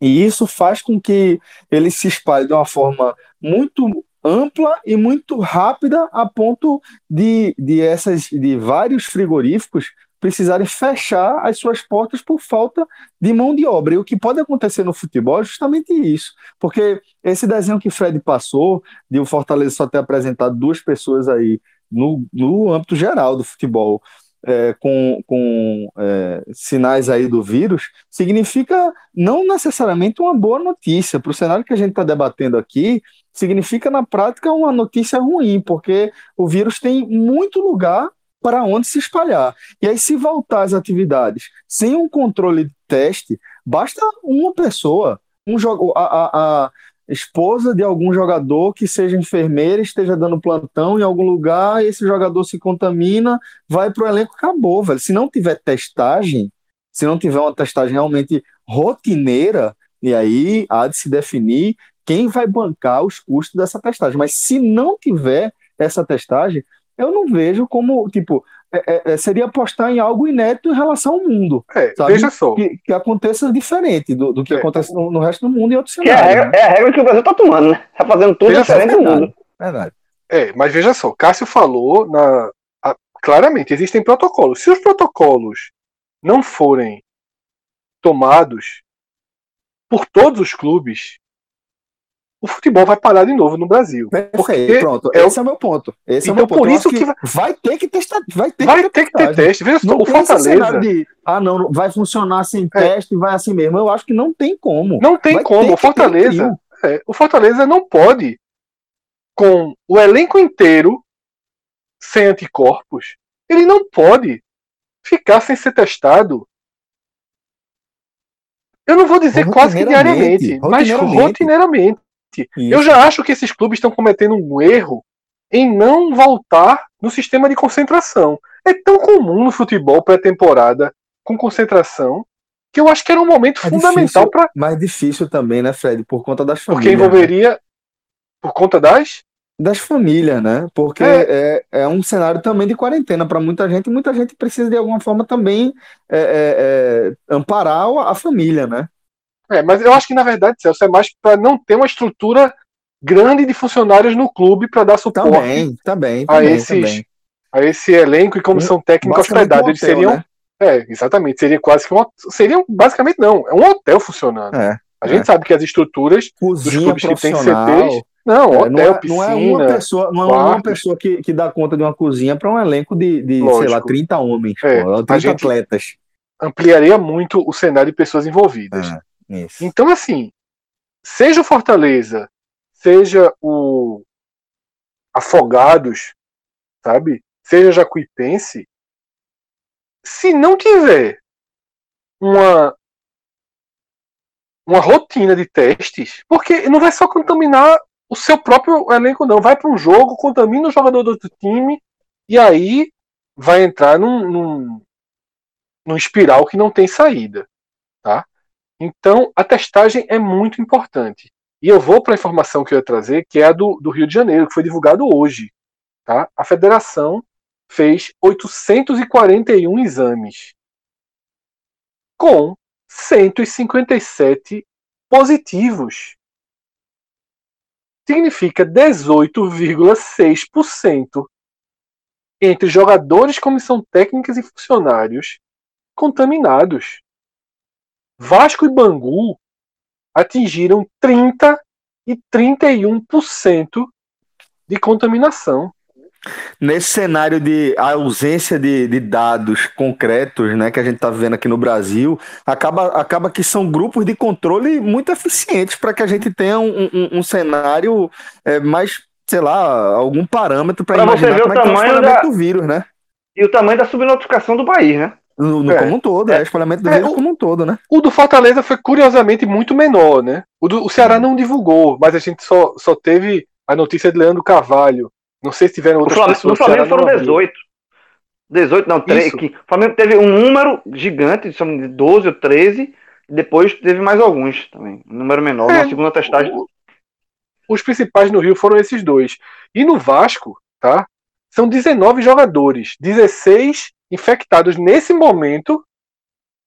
[SPEAKER 1] E isso faz com que ele se espalhe de uma forma muito ampla e muito rápida a ponto de, de essas de vários frigoríficos precisarem fechar as suas portas por falta de mão de obra. E o que pode acontecer no futebol é justamente isso. Porque esse desenho que Fred passou, de o Fortaleza só ter apresentado duas pessoas aí no, no âmbito geral do futebol, é, com, com é, sinais aí do vírus, significa não necessariamente uma boa notícia. Para o cenário que a gente está debatendo aqui, significa na prática uma notícia ruim, porque o vírus tem muito lugar para onde se espalhar. E aí, se voltar às atividades sem um controle de teste, basta uma pessoa, um a, a, a esposa de algum jogador que seja enfermeira, esteja dando plantão em algum lugar, esse jogador se contamina, vai para o elenco, acabou, velho. Se não tiver testagem, se não tiver uma testagem realmente rotineira, e aí há de se definir quem vai bancar os custos dessa testagem. Mas se não tiver essa testagem, eu não vejo como, tipo, é, é, é, seria apostar em algo inédito em relação ao mundo.
[SPEAKER 3] É, veja só.
[SPEAKER 1] Que, que, aconteça diferente do, do que é. acontece no, no, resto do mundo e outros
[SPEAKER 2] cenários. É a, regra, né? é a regra que o Brasil está tomando, né? Está fazendo tudo veja diferente do mundo.
[SPEAKER 1] Verdade.
[SPEAKER 3] É, mas veja só, Cássio falou na, a, claramente, existem protocolos. Se os protocolos não forem tomados por todos os clubes, o futebol vai parar de novo no Brasil.
[SPEAKER 1] Pronto. É Esse o... é o meu ponto. Esse
[SPEAKER 3] então,
[SPEAKER 1] é o
[SPEAKER 3] meu ponto. por isso que,
[SPEAKER 1] vai ter que testar, vai ter
[SPEAKER 3] vai
[SPEAKER 1] que
[SPEAKER 3] ter, que ter teste. Veja
[SPEAKER 1] não o Fortaleza de, ah, não, vai funcionar sem é. teste, vai assim mesmo. Eu acho que não tem como.
[SPEAKER 3] Não tem
[SPEAKER 1] vai
[SPEAKER 3] como. O Fortaleza, é, o Fortaleza não pode com o elenco inteiro sem anticorpos. Ele não pode ficar sem ser testado eu não vou dizer quase que diariamente, mas rotineiramente. Isso. Eu já acho que esses clubes estão cometendo um erro em não voltar no sistema de concentração. É tão comum no futebol pré-temporada com concentração que eu acho que era um momento é fundamental para.
[SPEAKER 1] Mais difícil também, né, Fred? Por conta das
[SPEAKER 3] famílias. Porque envolveria. Né? Por conta das?
[SPEAKER 1] Das famílias, né? Porque é, é, é um cenário também de quarentena para muita gente e muita gente precisa de alguma forma também é, é, é amparar a família, né?
[SPEAKER 3] É, mas eu acho que na verdade, Celso, é mais para não ter uma estrutura grande de funcionários no clube para dar suporte
[SPEAKER 1] também, também,
[SPEAKER 3] a, esses, também. a esse elenco e comissão técnica hospedada. Um Eles seriam. Né? É, exatamente. Seria quase que um. Seriam, basicamente, não. É um hotel funcionando. É, a gente é. sabe que as estruturas
[SPEAKER 1] Cozinha dos clubes que têm
[SPEAKER 3] CTs. Não, é, hotel, não é,
[SPEAKER 1] piscina,
[SPEAKER 3] não é
[SPEAKER 1] uma pessoa, não é uma pessoa que, que dá conta de uma cozinha para um elenco de, de sei lá, 30 homens, é, pô, 30 atletas.
[SPEAKER 3] Ampliaria muito o cenário de pessoas envolvidas.
[SPEAKER 1] Isso.
[SPEAKER 3] Então, assim, seja o Fortaleza, seja o Afogados, sabe? Seja Jacuipense, se não tiver uma uma rotina de testes, porque não vai só contaminar o seu próprio elenco, não. Vai para um jogo, contamina o jogador do outro time, e aí vai entrar num, num, num espiral que não tem saída. Então, a testagem é muito importante. E eu vou para a informação que eu ia trazer, que é a do, do Rio de Janeiro, que foi divulgado hoje. Tá? A federação fez 841 exames, com 157 positivos. Significa 18,6% entre jogadores, comissão técnicas e funcionários contaminados. Vasco e Bangu atingiram 30 e 31% de contaminação.
[SPEAKER 1] Nesse cenário de ausência de, de, dados concretos né, que a gente está vivendo aqui no Brasil, acaba, acaba que são grupos de controle muito eficientes para que a gente tenha um, um, um cenário é, mais, sei lá, algum parâmetro para imaginar
[SPEAKER 2] ver como o é que é o da...
[SPEAKER 1] do vírus, né?
[SPEAKER 2] E o tamanho da subnotificação do país, né?
[SPEAKER 1] No, no é. como um todo, é, é espalhamento do é, vírus como um todo, né?
[SPEAKER 3] O do Fortaleza foi curiosamente muito menor, né? O, do, o Ceará não divulgou, mas a gente só, só teve a notícia de Leandro Carvalho. Não sei se tiveram outras
[SPEAKER 2] Flamengo, pessoas. No Flamengo foram 18. 18, não, 3, que, o Flamengo teve um número gigante, de 12 ou 13, Depois teve mais alguns também. Um número menor.
[SPEAKER 3] É,
[SPEAKER 2] na segunda testagem.
[SPEAKER 3] o- Os principais no Rio foram esses dois. E no Vasco, tá? São 19 jogadores, 16 infectados nesse momento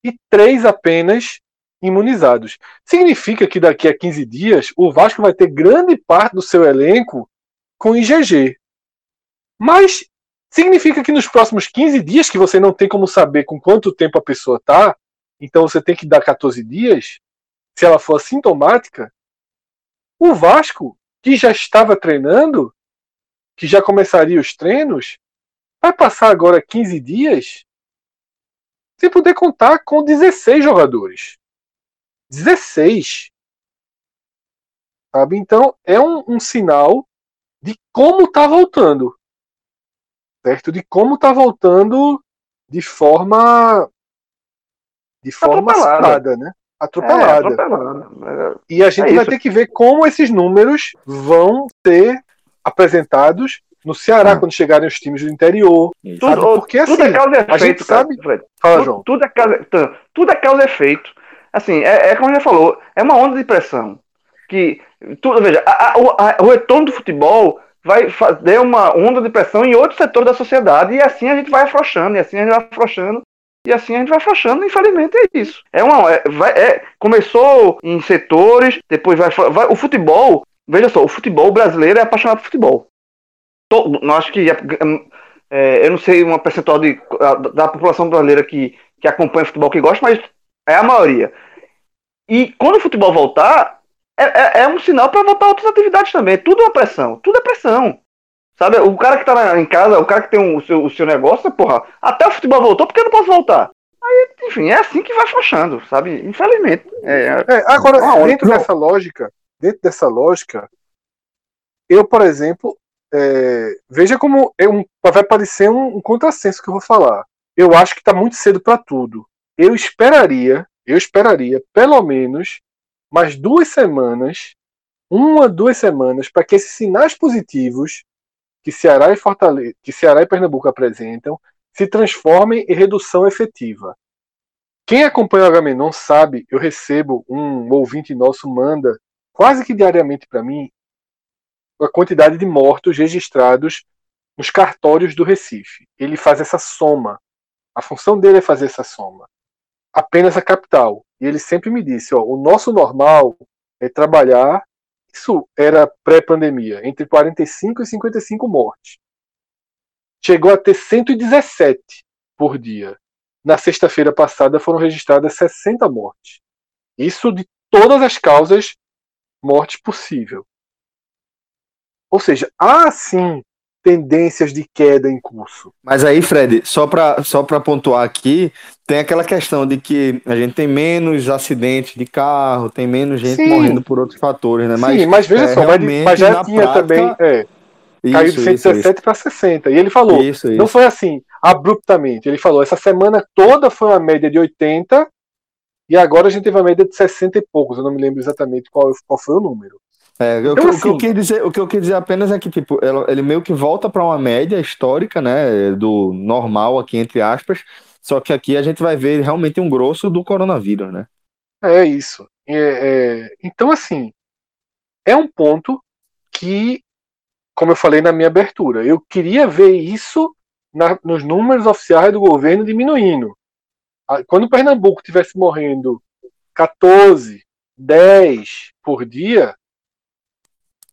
[SPEAKER 3] e três apenas imunizados. Significa que daqui a 15 dias o Vasco vai ter grande parte do seu elenco com IgG. Mas significa que nos próximos 15 dias, que você não tem como saber com quanto tempo a pessoa tá, então você tem que dar 14 dias, se ela for assintomática, o Vasco, que já estava treinando, que já começaria os treinos, vai passar agora 15 dias sem poder contar com 16 jogadores. 16. Sabe? Então é um, um sinal de como está voltando. Certo? De como está voltando de forma. De forma
[SPEAKER 2] Atropelada.
[SPEAKER 3] né?
[SPEAKER 2] É,
[SPEAKER 3] Atropelada.
[SPEAKER 2] atropelada.
[SPEAKER 3] E a gente
[SPEAKER 2] É
[SPEAKER 3] vai ter que ver como esses números vão ser apresentados no Ceará
[SPEAKER 1] Ah.
[SPEAKER 3] quando chegarem os times do interior.
[SPEAKER 2] Tudo,
[SPEAKER 3] Porque
[SPEAKER 2] tudo é
[SPEAKER 3] assim,
[SPEAKER 2] causa e
[SPEAKER 3] a gente
[SPEAKER 2] efeito, cara,
[SPEAKER 3] sabe-
[SPEAKER 2] Fred.
[SPEAKER 3] Fala,
[SPEAKER 2] tudo,
[SPEAKER 3] João.
[SPEAKER 2] tudo é causa, tu- tudo é causa e efeito. Assim, é, é como já falou, é uma onda de pressão. Que, tudo, veja, a- a- o, a- o retorno do futebol vai fazer uma onda de pressão em outros setores da sociedade, e assim a gente vai afrouxando, e assim a gente vai afrouxando, e assim a gente vai afrouxando, infelizmente é isso. É uma, é, vai- é- começou em setores, depois vai, vai. O futebol, veja só, o futebol brasileiro é apaixonado por futebol. To- eu acho que é, eu não sei uma percentual de, da população brasileira que, que acompanha futebol que gosta, mas é a maioria. E quando o futebol voltar, é, é, é um sinal para voltar outras atividades também. Tudo é uma pressão, tudo é pressão. Sabe, o cara que tá em casa, o cara que tem um- o, seu, o seu negócio, porra, até o futebol voltou, por que eu não posso voltar? Aí, enfim, é assim que vai afrouxando, sabe? Infelizmente. É,
[SPEAKER 3] É, agora,
[SPEAKER 2] Ah, olha,
[SPEAKER 3] dentro dessa lógica, dentro dessa lógica, eu, por exemplo, é, veja como é um, vai parecer um, um contrassenso que eu vou falar. Eu acho que está muito cedo para tudo. Eu esperaria, eu esperaria pelo menos mais duas semanas, uma, duas semanas, para que esses sinais positivos que Ceará e Fortaleza, que Ceará e Pernambuco apresentam, se transformem em redução efetiva. Quem acompanha o Agamenon sabe, eu recebo um ouvinte nosso manda quase que diariamente para mim a quantidade de mortos registrados nos cartórios do Recife. Ele faz essa soma. A função dele é fazer essa soma. Apenas a capital. E ele sempre me disse, ó, o nosso normal é trabalhar, isso era pré-pandemia, entre 45 e 55 mortes. Chegou a ter 117 por dia. Na sexta-feira passada foram registradas 60 mortes. Isso de todas as causas morte possível. Ou seja, há sim tendências de queda em curso.
[SPEAKER 1] Mas aí, Fred, só para só pra pontuar aqui, tem aquela questão de que a gente tem menos acidentes de carro, tem menos gente
[SPEAKER 3] Sim.
[SPEAKER 1] morrendo por outros fatores, né?
[SPEAKER 3] sim, mas veja
[SPEAKER 1] é,
[SPEAKER 3] só, mas, mas já tinha
[SPEAKER 1] prática,
[SPEAKER 3] também. É, caiu de
[SPEAKER 1] isso,
[SPEAKER 3] 117 para 60. E ele falou,
[SPEAKER 1] Isso, isso.
[SPEAKER 3] não foi assim, abruptamente. Ele falou, essa semana toda foi uma média de 80 e agora a gente teve uma média de 60 e poucos. Eu não me lembro exatamente qual, qual foi o número.
[SPEAKER 1] É, o,
[SPEAKER 3] Então,
[SPEAKER 1] que- o que
[SPEAKER 3] assim-
[SPEAKER 1] eu quis dizer, o que eu quis dizer apenas é que tipo, ele meio que volta para uma média histórica, né, do normal aqui entre aspas, só que aqui a gente vai ver realmente um grosso do coronavírus, né?
[SPEAKER 3] É isso. É, é, então, assim, é um ponto que, como eu falei na minha abertura, eu queria ver isso na- nos números oficiais do governo diminuindo. Ah, Quando o Pernambuco tivesse morrendo 14, 10 por dia,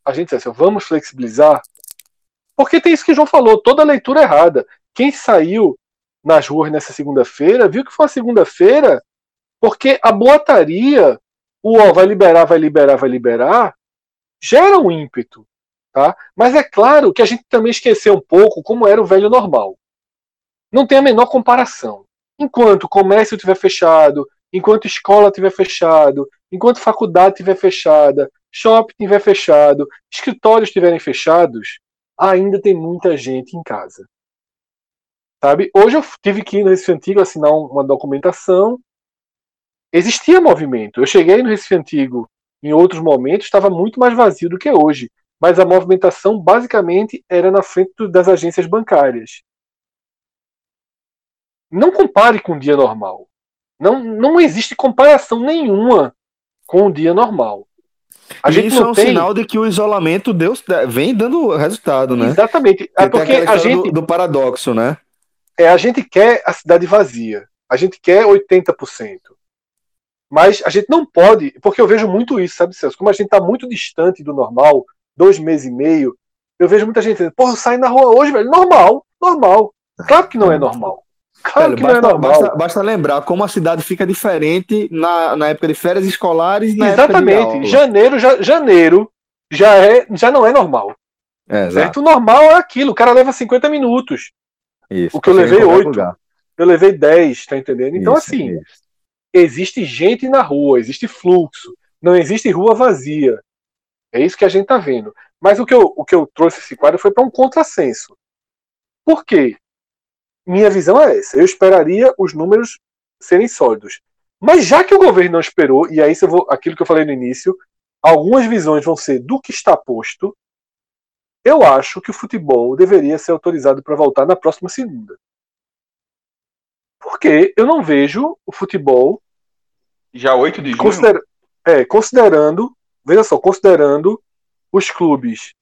[SPEAKER 3] a gente disse assim, vamos flexibilizar. Porque tem isso que João falou, toda leitura errada. Quem saiu nas ruas nessa segunda-feira viu que foi uma segunda-feira porque a boataria, o ó, vai liberar, vai liberar, vai liberar, gera um ímpeto. Tá? Mas é claro que a gente também esqueceu um pouco como era o velho normal. Não tem a menor comparação. Enquanto o comércio estiver fechado, enquanto escola estiver fechado, enquanto faculdade estiver fechada, shopping estiver fechado, escritórios estiverem fechados, ainda tem muita gente em casa. Sabe? Hoje eu tive que ir no Recife Antigo assinar um- uma documentação existia movimento. Eu cheguei no Recife Antigo em outros momentos, estava muito mais vazio do que hoje. Mas a movimentação basicamente era na frente das agências bancárias. Não compare com um dia normal. Não, não existe comparação nenhuma com o dia normal.
[SPEAKER 1] A gente isso é um tem... sinal de que o isolamento deu, vem dando resultado, né?
[SPEAKER 3] Exatamente. É porque a gente
[SPEAKER 1] do, do, paradoxo, né?
[SPEAKER 3] É, a gente quer a cidade vazia. A gente quer 80%. Mas a gente não pode, porque eu vejo muito isso, sabe, Celso? Como a gente está muito distante do normal, dois meses e meio, eu vejo muita gente dizendo, porra, eu saí na rua hoje, velho. Normal, normal. Claro que não é normal. Claro que basta, não é normal.
[SPEAKER 1] Basta, basta, lembrar como a cidade fica diferente na, na época de férias escolares. Na
[SPEAKER 3] Exatamente. janeiro, já, janeiro já, é, já não é normal. É, certo? O normal é aquilo. O cara leva 50 minutos. Isso, o que eu levei 8. Eu levei 10, tá entendendo? Então, isso, assim, isso. existe gente na rua, existe fluxo. Não existe rua vazia. É isso que a gente tá vendo. Mas o que eu, o que eu trouxe esse quadro foi para um contrassenso. Por quê? Minha visão é essa. Eu esperaria os números serem sólidos. Mas já que o governo não esperou, e aí eu vou, aquilo que eu falei no início, algumas visões vão ser do que está posto, eu acho que o futebol deveria ser autorizado para voltar na próxima segunda. Porque eu não vejo o futebol.
[SPEAKER 4] Já 8 de junho?
[SPEAKER 3] É, considerando, veja só, considerando os clubes,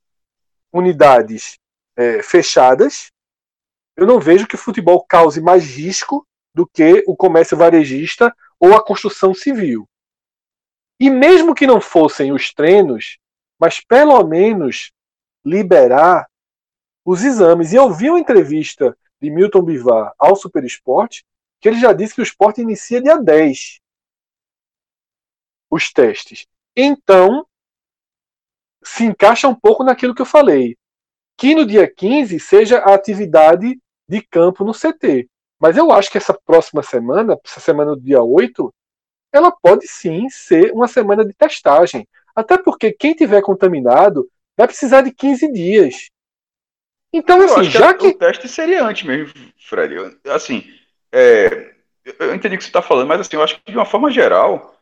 [SPEAKER 3] unidades é, fechadas eu não vejo que o futebol cause mais risco do que o comércio varejista ou a construção civil. E mesmo que não fossem os treinos, mas pelo menos liberar os exames. E eu vi uma entrevista de Milton Bivar ao Super Esporte, que ele já disse que o esporte inicia dia 10 os testes. Então, se encaixa um pouco naquilo que eu falei. Que no dia 15 seja a atividade de campo no CT. Mas eu acho que essa próxima semana, essa semana do dia 8, ela pode sim ser uma semana de testagem. Até porque quem tiver contaminado vai precisar de 15 dias. Então, eu assim, já que.
[SPEAKER 4] O teste seria antes mesmo, Fred. Assim, é, eu entendi o que você está falando, mas assim, eu acho que de uma forma geral,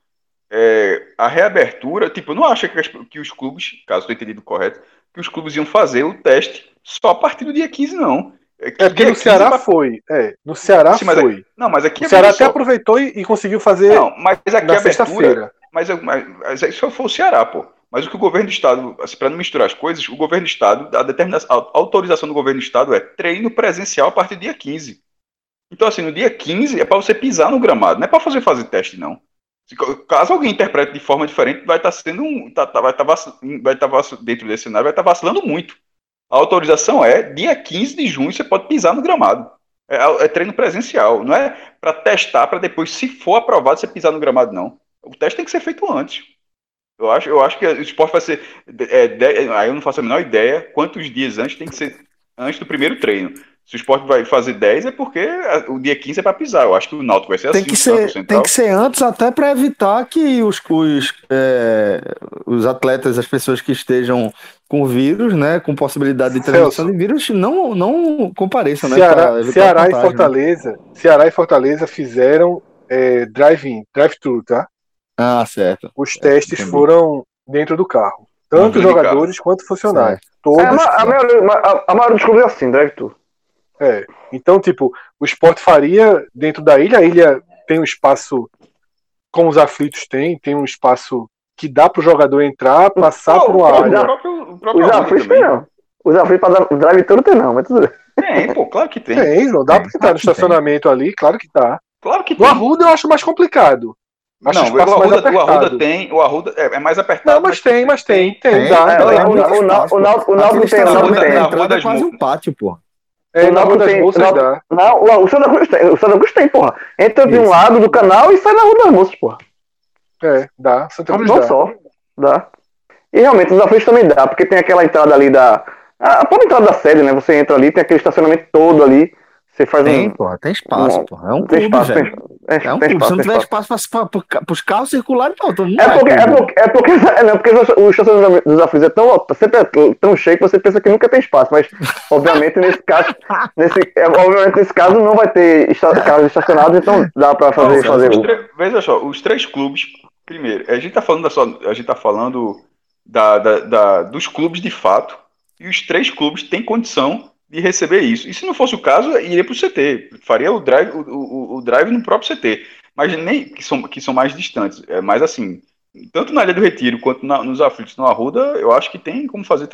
[SPEAKER 4] é, a reabertura, tipo, eu não acho que, que os clubes, caso eu tenha entendido correto, que os clubes iam fazer o teste só a partir do dia 15, não.
[SPEAKER 3] É, é porque no Ceará pra... foi. É, no Ceará Sim, foi.
[SPEAKER 4] É... Não, mas aqui
[SPEAKER 3] o Ceará até aproveitou e, e, conseguiu fazer. Não,
[SPEAKER 4] mas aqui na sexta-feira. Mas, mas, mas isso foi o Ceará, pô. Mas o que o governo do Estado, assim, para não misturar as coisas, o governo do Estado, a, determinação, a autorização do governo do Estado é treino presencial a partir do dia 15. Então, assim, no dia 15 é para você pisar no gramado, não é para fazer fazer teste, não. Caso alguém interprete de forma diferente, vai estar tá sendo um. Tá, tá, vai estar tá vai tá dentro desse cenário, vai estar tá vacilando muito. A autorização é dia 15 de junho você pode pisar no gramado. É, é treino presencial, não é para testar para depois, se for aprovado, você pisar no gramado, não. O teste tem que ser feito antes. Eu acho, eu acho que o esporte vai ser. É, de, aí eu não faço a menor ideia quantos dias antes tem que ser antes do primeiro treino. Se o esporte vai fazer 10 é porque o dia 15 é para pisar. Eu acho que o Náutico vai ser
[SPEAKER 1] tem assim. Que ser, tem que ser antes até para evitar que os, os, é, os atletas, as pessoas que estejam com vírus, né, com possibilidade de transmissão de vírus, não, não compareçam, né?
[SPEAKER 3] Ceará, Ceará e Fortaleza, né? Ceará e Fortaleza fizeram é, drive-in, drive-thru, tá?
[SPEAKER 1] Ah, certo.
[SPEAKER 3] Os testes foram dentro do carro. Tanto jogadores quanto funcionários. Todos. É,
[SPEAKER 2] a, a, maioria, a, a maioria dos clubes é assim, drive-thru.
[SPEAKER 3] É. Então, tipo, o esporte faria dentro da ilha, a ilha tem um espaço, como os aflitos têm, tem um espaço que dá pro jogador entrar, passar por uma área.
[SPEAKER 2] os aflitos tem não. Os aflitos para drive tudo tem não, mas tudo bem.
[SPEAKER 4] Tem, pô, claro que tem.
[SPEAKER 3] Tem, não dá pra entrar no estacionamento tem. ali, claro que tá.
[SPEAKER 4] Claro que
[SPEAKER 3] tem. O Arruda eu acho mais complicado.
[SPEAKER 4] Acho não, o Arruda, o Arruda tem, o Arruda é, é mais apertado.
[SPEAKER 3] Não, mas, tem, mas tem, tem, tem.
[SPEAKER 2] dá. É, o Náutico tem, o Náutico tem.
[SPEAKER 1] Arruda é quase um pátio, pô.
[SPEAKER 2] É, o Náutico tem. Náutico, dá. Não, o, o Santa Cruz tem, o Santa Cruz tem, porra. Entra de um lado do canal e sai na Rua das Moças, porra.
[SPEAKER 3] É, dá. Santa Cruz
[SPEAKER 2] não
[SPEAKER 3] dá.
[SPEAKER 2] só, dá. E realmente, os aflitos também dá, porque tem aquela entrada ali da. A própria entrada da sede, né? Você entra ali, tem aquele estacionamento todo ali. Você faz
[SPEAKER 1] tem,
[SPEAKER 2] um.
[SPEAKER 1] Porra, tem espaço, um, porra. É um clube, espaço, velho. Tem, é, é um clube. Espaço, Se não tiver espaço para os carros circulares, não. Todo mundo
[SPEAKER 2] é, porque, é, porque, é porque, é não, porque o estacionamento dos aflitos é tão, sempre é tão cheio que você pensa que nunca tem espaço. Mas, obviamente, nesse caso, nesse, é, obviamente, nesse caso não vai ter carros estacionados, então dá para fazer. Não, fazer.
[SPEAKER 4] Veja só, os três clubes, primeiro, a gente está falando, da só, a gente tá falando da, da, da, dos clubes de fato, e os três clubes têm condição de receber isso. E se não fosse o caso, iria para o CT, faria o drive, o, o, o, drive no próprio CT. Mas nem que são, que são mais distantes. É, mas assim, tanto na Ilha do Retiro quanto na, nos aflitos no Arruda, eu acho que tem como fazer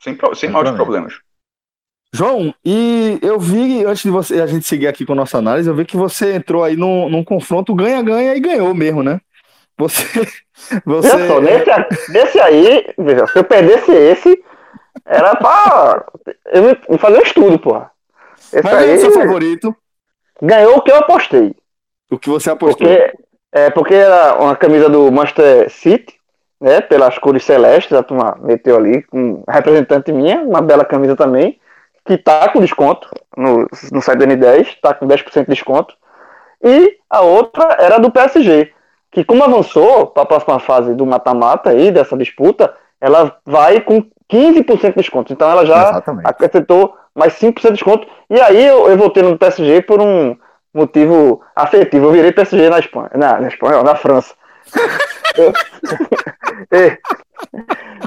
[SPEAKER 4] sem, sem maiores problemas.
[SPEAKER 1] João, e eu vi, antes de você, a gente seguir aqui com a nossa análise, eu vi que você entrou aí num, num confronto ganha-ganha e ganhou mesmo, né? Você. você...
[SPEAKER 2] Só, nesse, nesse aí, veja, se eu perdesse esse, era pra eu fazer um estudo, porra.
[SPEAKER 1] Esse Mas aí, é o seu favorito?
[SPEAKER 2] Ganhou o que eu apostei.
[SPEAKER 1] O que você apostou?
[SPEAKER 2] Porque, é, porque era uma camisa do Manchester City, né? Pelas cores celestes, a turma meteu ali, com representante minha, uma bela camisa também, que tá com desconto no, no site do N10, tá com 10% de desconto. E a outra era do PSG, que como avançou para a próxima fase do mata-mata aí, dessa disputa, ela vai com 15% de desconto. Então ela já Exatamente. acrescentou mais 5% de desconto. E aí eu, eu voltei no PSG por um motivo afetivo. Eu virei PSG na Espanha. Na, na Espanha, na França. eu, é.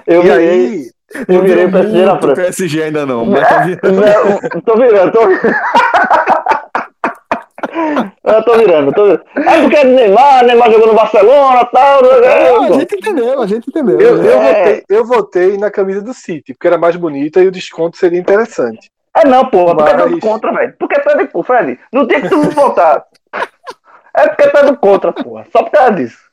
[SPEAKER 2] eu virei. Aí, eu virei PSG na França.
[SPEAKER 1] PSG ainda não.
[SPEAKER 2] Mas tá virando. É, tô virando, tô virando. Eu tô virando, tô virando. É porque é Neymar, Neymar jogou no Barcelona e tal.
[SPEAKER 1] É, a gente entendeu, a gente entendeu.
[SPEAKER 3] Eu, eu, é. votei, eu votei na camisa do City, porque era mais bonita e o desconto seria interessante.
[SPEAKER 2] É não, porra, Mas... porque é do contra, velho. Porque tá de Fred. Não tem que tu votar. É porque tá do contra, porra. Só por causa disso.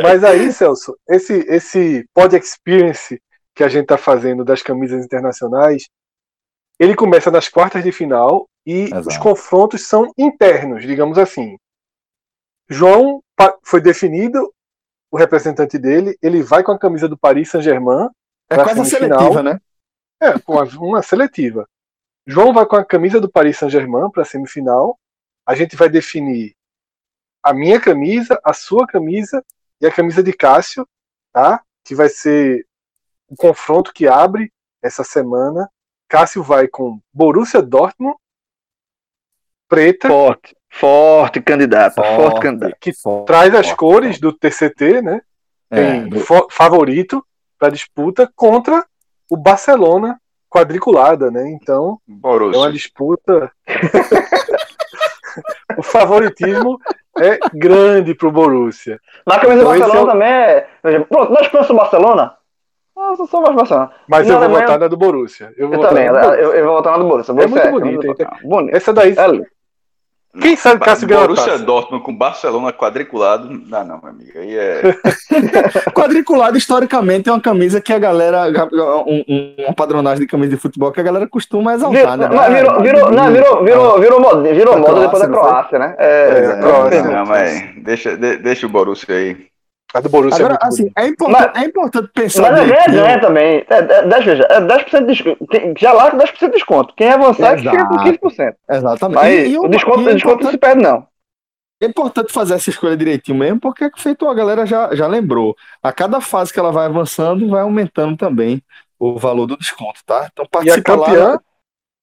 [SPEAKER 3] Mas aí, Celso, esse, esse pod experience que a gente tá fazendo das camisas internacionais, ele começa nas quartas de final e Exato. os confrontos são internos, digamos assim. João foi definido o representante dele, ele vai com a camisa do Paris Saint-Germain.
[SPEAKER 1] É quase a seletiva, né?
[SPEAKER 3] É, uma, uma seletiva. João vai com a camisa do Paris Saint-Germain para a semifinal. A gente vai definir a minha camisa, a sua camisa e a camisa de Cássio, tá? Que vai ser o confronto que abre essa semana. Cássio vai com Borussia Dortmund preta.
[SPEAKER 2] Forte, forte candidata, forte, forte candidata.
[SPEAKER 3] Que forte, traz as forte, cores do TCT, né? Tem é, favorito para disputa contra o Barcelona quadriculada, né? Então Borussia. é uma disputa. o favoritismo é grande pro Borussia.
[SPEAKER 2] Na camisa então, do Barcelona é... também é. Pronto, nós conhecemos o Barcelona? Ah, eu sou mais Barcelona.
[SPEAKER 3] Mas eu vou Alemanha... votar na do Borussia.
[SPEAKER 2] Eu, vou eu também, eu, eu, vou votar na do Borussia.
[SPEAKER 3] É muito bonita. bonito. Essa daí. É quem sabe Cássio ganhou
[SPEAKER 4] Borussia Dortmund com Barcelona quadriculado, não, não, meu amigo, aí é...
[SPEAKER 1] quadriculado, historicamente, é uma camisa que a galera, um, um, uma padronagem de camisa de futebol que a galera costuma exaltar,
[SPEAKER 2] né? Não, virou, virou, não, virou, virou, virou, moda, virou moda depois da Croácia, né? É, é, é,
[SPEAKER 4] Croácia, não, mas deixa, deixa o Borussia aí.
[SPEAKER 3] A do Borussia
[SPEAKER 1] Agora,
[SPEAKER 3] é
[SPEAKER 1] assim, é importante, mas, é importante pensar.
[SPEAKER 2] Mas é ganha também. É, é, 10, veja, é 10% de desconto. Já lá 10% de desconto. Quem avançar Exato. fica com 15%.
[SPEAKER 1] Exatamente.
[SPEAKER 2] Mas e, e o desconto, e desconto não se perde, não.
[SPEAKER 1] É importante fazer essa escolha direitinho mesmo, porque é feito a galera já, já lembrou. A cada fase que ela vai avançando, vai aumentando também o valor do desconto, tá?
[SPEAKER 3] Então participa e a campeã lá.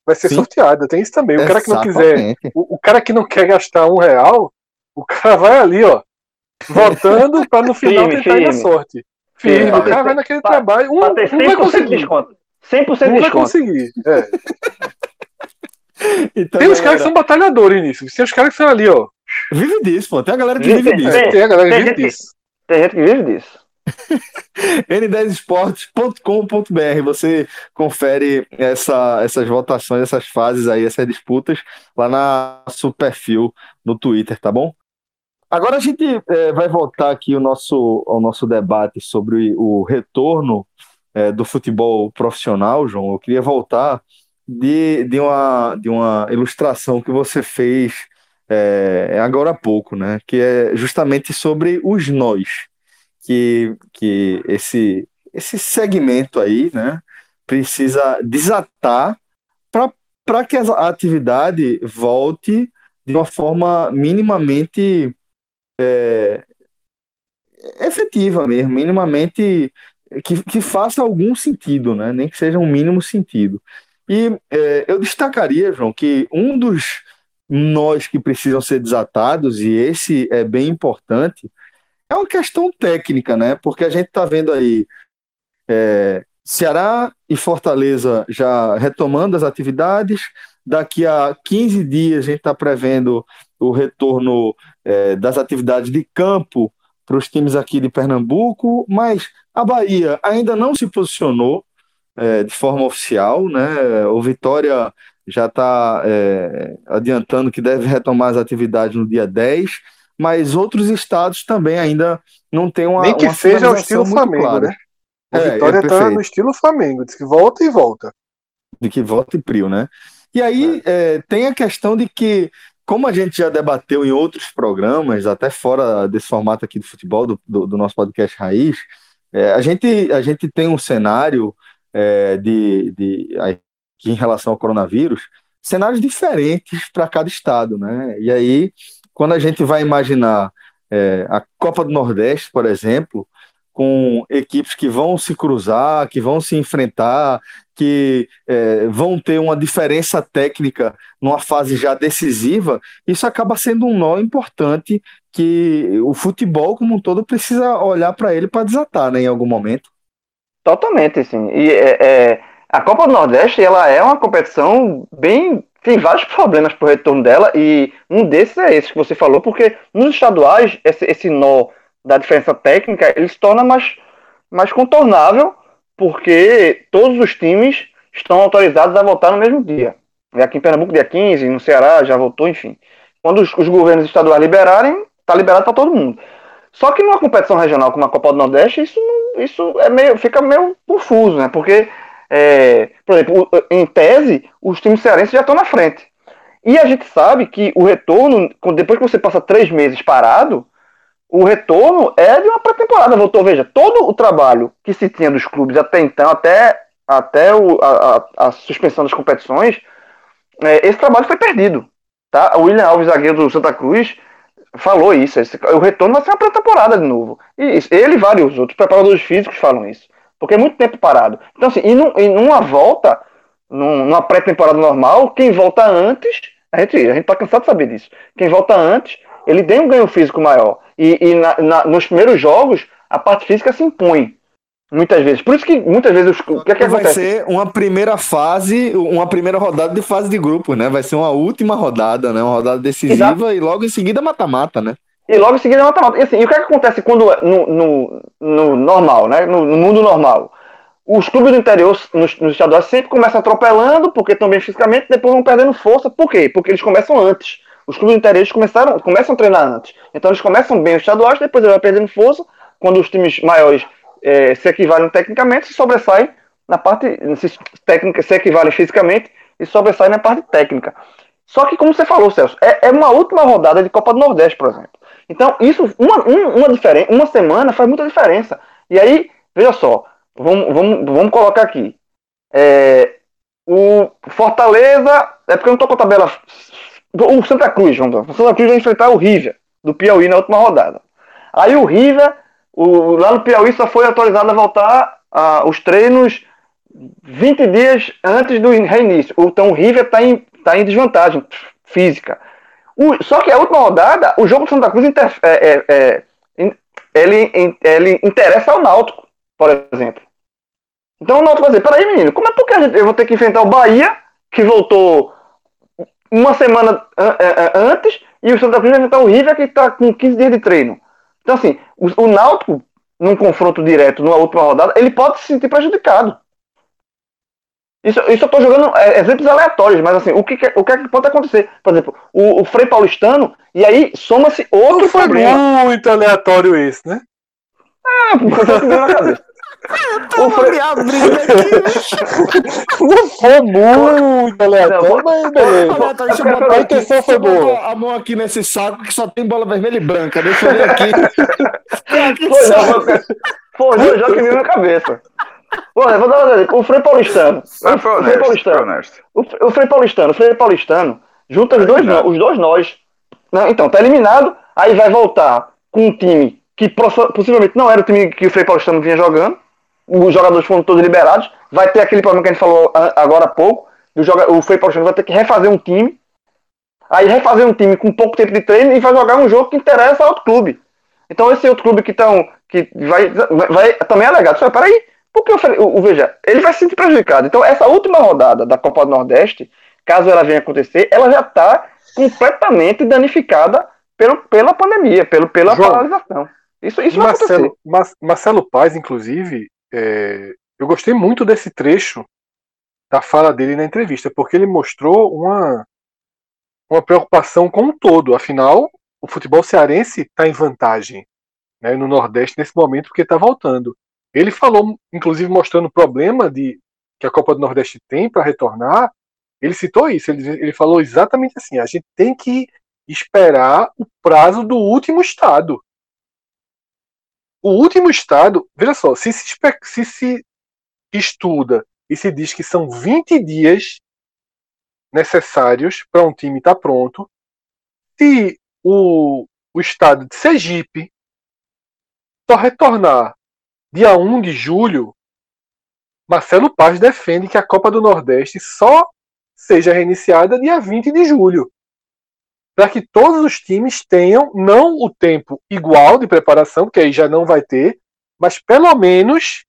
[SPEAKER 3] Vai ser Sim. sorteada, tem isso também. O Exatamente. cara que não quiser. O, o cara que não quer gastar um real, o cara vai ali, ó votando para no final firme, tentar firme. dar sorte. Firme, o cara vai naquele pra, trabalho. Um,
[SPEAKER 2] ter 100% um vai conseguir. de desconto. 100% um de
[SPEAKER 3] desconto. vai conseguir. É. Então, tem os caras que são batalhadores nisso. Tem os caras que são ali, ó.
[SPEAKER 1] Vive disso, pô. Tem a galera que vive, disso.
[SPEAKER 2] Tem, tem a galera que vive gente, disso. Tem gente que vive disso.
[SPEAKER 1] N10esportes.com.br você confere essa, essas votações, essas fases aí, essas disputas lá na seu perfil no Twitter, tá bom? Agora a gente é, vai voltar aqui ao nosso, ao nosso debate sobre o retorno é, do futebol profissional, João. Eu queria voltar de, de, uma, de uma ilustração que você fez é, agora há pouco, né? Que é justamente sobre os nós, que, que esse, esse segmento aí, né? Precisa desatar para que a atividade volte de uma forma minimamente é, efetiva mesmo, minimamente que, que faça algum sentido, né? nem que seja um mínimo sentido. E é, eu destacaria, João, que um dos nós que precisam ser desatados, e esse é bem importante, é uma questão técnica, né? Porque a gente está vendo aí é, Ceará e Fortaleza já retomando as atividades. Daqui a 15 dias a gente está prevendo o retorno é, das atividades de campo para os times aqui de Pernambuco, mas a Bahia ainda não se posicionou é, de forma oficial, né? O Vitória já está é, adiantando que deve retomar as atividades no dia 10, mas outros estados também ainda não têm uma.
[SPEAKER 3] Nem que
[SPEAKER 1] uma
[SPEAKER 3] seja o estilo Flamengo,
[SPEAKER 1] clara.
[SPEAKER 3] né? O
[SPEAKER 1] É,
[SPEAKER 3] Vitória
[SPEAKER 1] é
[SPEAKER 3] tá
[SPEAKER 1] perfeito.
[SPEAKER 3] no estilo Flamengo, diz que volta e volta.
[SPEAKER 1] de que volta e prio, né? E aí é, tem a questão de que, como a gente já debateu em outros programas, até fora desse formato aqui de futebol, do, do, do nosso podcast Raiz, é, a, gente, a gente tem um cenário é, de, de em relação ao coronavírus, cenários diferentes para cada estado, né? E aí, quando a gente vai imaginar é, a Copa do Nordeste, por exemplo, com equipes que vão se cruzar, que vão se enfrentar, que é, vão ter uma diferença técnica numa fase já decisiva, isso acaba sendo um nó importante que o futebol como um todo precisa olhar para ele para desatar, né, em algum momento.
[SPEAKER 2] Totalmente, sim. E é, é, a Copa do Nordeste, ela é uma competição bem. Tem vários problemas pro retorno dela, e um desses é esse que você falou, porque nos estaduais, esse, esse nó da diferença técnica, ele se torna mais, mais contornável, porque todos os times estão autorizados a voltar no mesmo dia. E aqui em Pernambuco, dia 15, no Ceará já voltou, enfim. Quando os, os governos estaduais liberarem, tá liberado para todo mundo. Só que numa competição regional como a Copa do Nordeste, isso, isso é meio, fica meio confuso, né? Porque, é, por exemplo, em tese, os times cearenses já estão na frente. E a gente sabe que o retorno, depois que você passa três meses parado, o retorno é de uma pré-temporada. Voltou, veja, todo o trabalho que se tinha dos clubes até então, até, até o- a, a- a suspensão das competições, é, esse trabalho foi perdido. Tá? O William Alves, zagueiro do Santa Cruz, falou isso. esse- o retorno vai ser uma pré-temporada de novo. E ele e vários outros preparadores físicos falam isso. Porque é muito tempo parado. Então, assim, e, num- e numa volta, num- numa pré-temporada normal, quem volta antes, a gente, a gente tá cansado de saber disso. Quem volta antes, ele tem um ganho físico maior. E, e na- na- nos primeiros jogos, a parte física se impõe. Muitas vezes. Por isso que muitas vezes os- o que, é que
[SPEAKER 1] vai
[SPEAKER 2] acontece?
[SPEAKER 1] ser uma primeira fase, uma primeira rodada de fase de grupo, né? Vai ser uma última rodada, né? Uma rodada decisiva
[SPEAKER 2] Exato.
[SPEAKER 1] e logo em seguida mata-mata, né?
[SPEAKER 2] E logo em seguida mata-mata. E, assim, e o que, é que acontece quando é no, no, no normal, né? No, no mundo normal? Os clubes do interior, nos, nos estaduais, sempre começam atropelando, porque estão bem fisicamente, depois vão perdendo força. Por quê? Porque eles começam antes. Os clubes do interior eles começaram, começam a treinar antes. Então eles começam bem os estaduais, depois eles vão perdendo força. Quando os times maiores eh, se equivalem tecnicamente, se sobressaem na parte se, técnica, se equivalem fisicamente e sobressaem na parte técnica. Só que, como você falou, Celso, é, é uma última rodada de Copa do Nordeste, por exemplo. Então, isso, uma, um- uma, diferen uma semana faz muita diferença. E aí, veja só, vamos, vamos, vamos colocar aqui. É, o Fortaleza, é porque eu não tô com a tabela. O Santa Cruz, vamos lá. O Santa Cruz vai enfrentar o River, do Piauí, na última rodada. Aí o River, o, lá no Piauí, só foi autorizado a voltar ah, os treinos 20 dias antes do reinício. Então o River está em, tá em desvantagem física. O- só que a última rodada, o jogo do Santa Cruz inter- é- é- é- ele, ele interessa ao Náutico, por exemplo. Então o Náutico vai dizer, peraí menino, como é a gente- eu vou ter que enfrentar o Bahia, que voltou uma semana an- an- an- antes, e o Santa Cruz vai enfrentar o River, que está com 15 dias de treino. Então assim, o, o Náutico, num confronto direto, numa última rodada, ele pode se sentir prejudicado. Isso, isso eu estou jogando é, exemplos aleatórios, mas assim, o que, o que é que pode acontecer? Por exemplo, o, o Frei Paulistano, e aí soma-se outro
[SPEAKER 3] Não foi
[SPEAKER 2] problema.
[SPEAKER 3] muito aleatório esse, né?
[SPEAKER 2] Ah, foi o que veio na cabeça. O Frei-
[SPEAKER 3] Não foi muito aleatório, mas beleza. A intenção foi boa.
[SPEAKER 1] A mão aqui nesse saco que só tem bola vermelha e branca. Deixa eu ver aqui.
[SPEAKER 2] Foi dois jogos que veio na cabeça. Pô, eu vou dar uma olhada. O Frei Paulistano.
[SPEAKER 4] Foi
[SPEAKER 2] o Frei Paulistano.
[SPEAKER 4] honesto.
[SPEAKER 2] O, Fre- o Frei Paulistano, o Frei Paulistano, junta os dois, os dois nós. Então, tá eliminado, aí vai voltar com um time que possi- possivelmente não era o time que o Frei Paulistano vinha jogando. Os jogadores foram todos liberados. Vai ter aquele problema que a gente falou agora há pouco. do joga- o Frei Paulistano vai ter que refazer um time. Aí refazer um time com pouco tempo de treino e vai jogar um jogo que interessa a outro clube. Então esse outro clube que, tão, que vai, vai, vai também é alegado. Só, peraí, Porque o, o, veja, ele vai se sentir prejudicado. Então, essa última rodada da Copa do Nordeste, caso ela venha acontecer, ela já está completamente danificada pelo, pela pandemia, pelo, pela João, paralisação. Isso, isso
[SPEAKER 3] Marcelo, Marcelo Paz, inclusive, é, eu gostei muito desse trecho da fala dele na entrevista, porque ele mostrou uma, uma preocupação com o todo. Afinal, o futebol cearense está em vantagem né, no Nordeste nesse momento porque está voltando. Ele falou, inclusive, mostrando o problema de, que a Copa do Nordeste tem para retornar. Ele citou isso. Ele, ele falou exatamente assim: a gente tem que esperar o prazo do último estado. O último estado, veja só, se se, se, se estuda e se diz que são 20 dias necessários para um time estar tá pronto, se o, o estado de Sergipe só retornar dia 1 de julho, Marcelo Paz defende que a Copa do Nordeste só seja reiniciada dia 20 de julho. Para que todos os times tenham não o tempo igual de preparação, que aí já não vai ter, mas pelo menos,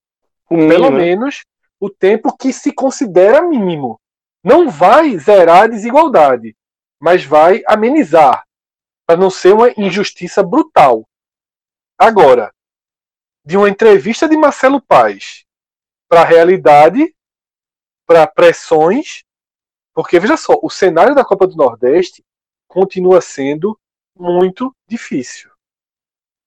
[SPEAKER 3] pelo menos o tempo que se considera mínimo. Não vai zerar a desigualdade, mas vai amenizar, para não ser uma injustiça brutal. Agora, de uma entrevista de Marcelo Paes para a realidade, para pressões, porque veja só, o cenário da Copa do Nordeste continua sendo muito difícil,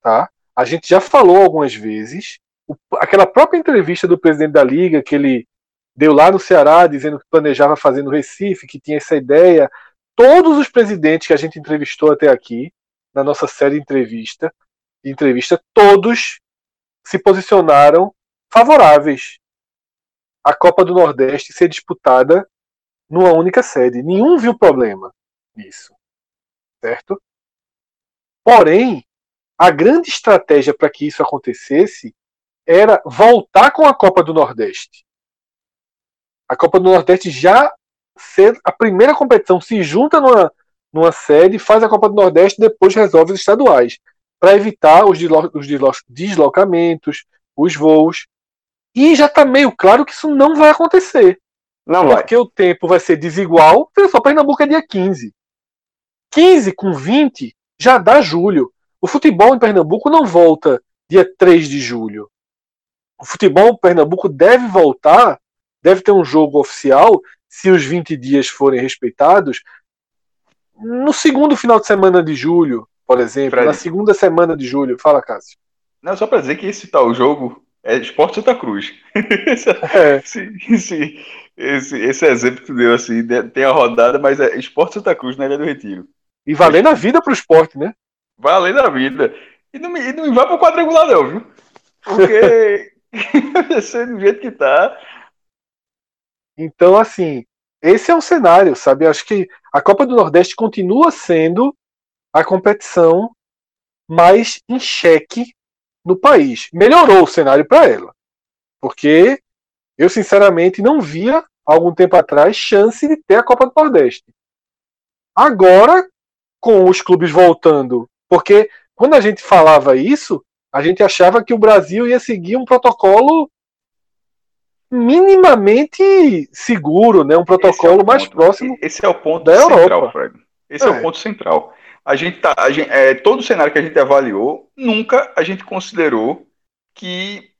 [SPEAKER 3] tá? A gente já falou algumas vezes, o, aquela própria entrevista do presidente da liga que ele deu lá no Ceará dizendo que planejava fazer no Recife, que tinha essa ideia, todos os presidentes que a gente entrevistou até aqui na nossa série de entrevista, de entrevista todos se posicionaram favoráveis à Copa do Nordeste ser disputada numa única sede. Nenhum viu problema nisso. Certo? Porém, a grande estratégia para que isso acontecesse era voltar com a Copa do Nordeste. A Copa do Nordeste já ser a primeira competição, se junta numa, numa sede, faz a Copa do Nordeste e depois resolve os estaduais para evitar os, deslocamentos, os voos. E já está meio claro que isso não vai acontecer. Não porque vai. o tempo vai ser desigual. Olha só, Pernambuco é dia 15. 15 com 20 já dá julho. O futebol em Pernambuco não volta dia 3 de julho. O futebol em Pernambuco deve voltar, deve ter um jogo oficial, se os 20 dias forem respeitados, no segundo final de semana de julho, por exemplo, Fred. na segunda semana de julho. Fala, Cássio.
[SPEAKER 4] Não, só para dizer que esse tal jogo é Esporte Santa Cruz. é. esse, esse, esse, esse, exemplo que tu deu assim, tem a rodada, mas é Esporte Santa Cruz na Ilha do Retiro.
[SPEAKER 3] E valendo a vida pro esporte, né?
[SPEAKER 4] Valendo a vida. E não, e não vai pro quadrangular, não, viu? Porque do jeito que tá.
[SPEAKER 3] Então, assim, esse é um cenário, sabe? Acho que a Copa do Nordeste continua sendo a competição mais em xeque no país. Melhorou o cenário para ela. Porque eu, sinceramente, não via, algum tempo atrás, chance de ter a Copa do Nordeste. Agora, com os clubes voltando, porque quando a gente falava isso, a gente achava que o Brasil ia seguir um protocolo minimamente seguro, né? um protocolo é mais próximo.
[SPEAKER 4] Esse é o ponto da central, Europa. Fred. Esse é. é o ponto central a gente tá, a gente, é, todo o cenário que a gente avaliou, nunca a gente considerou que,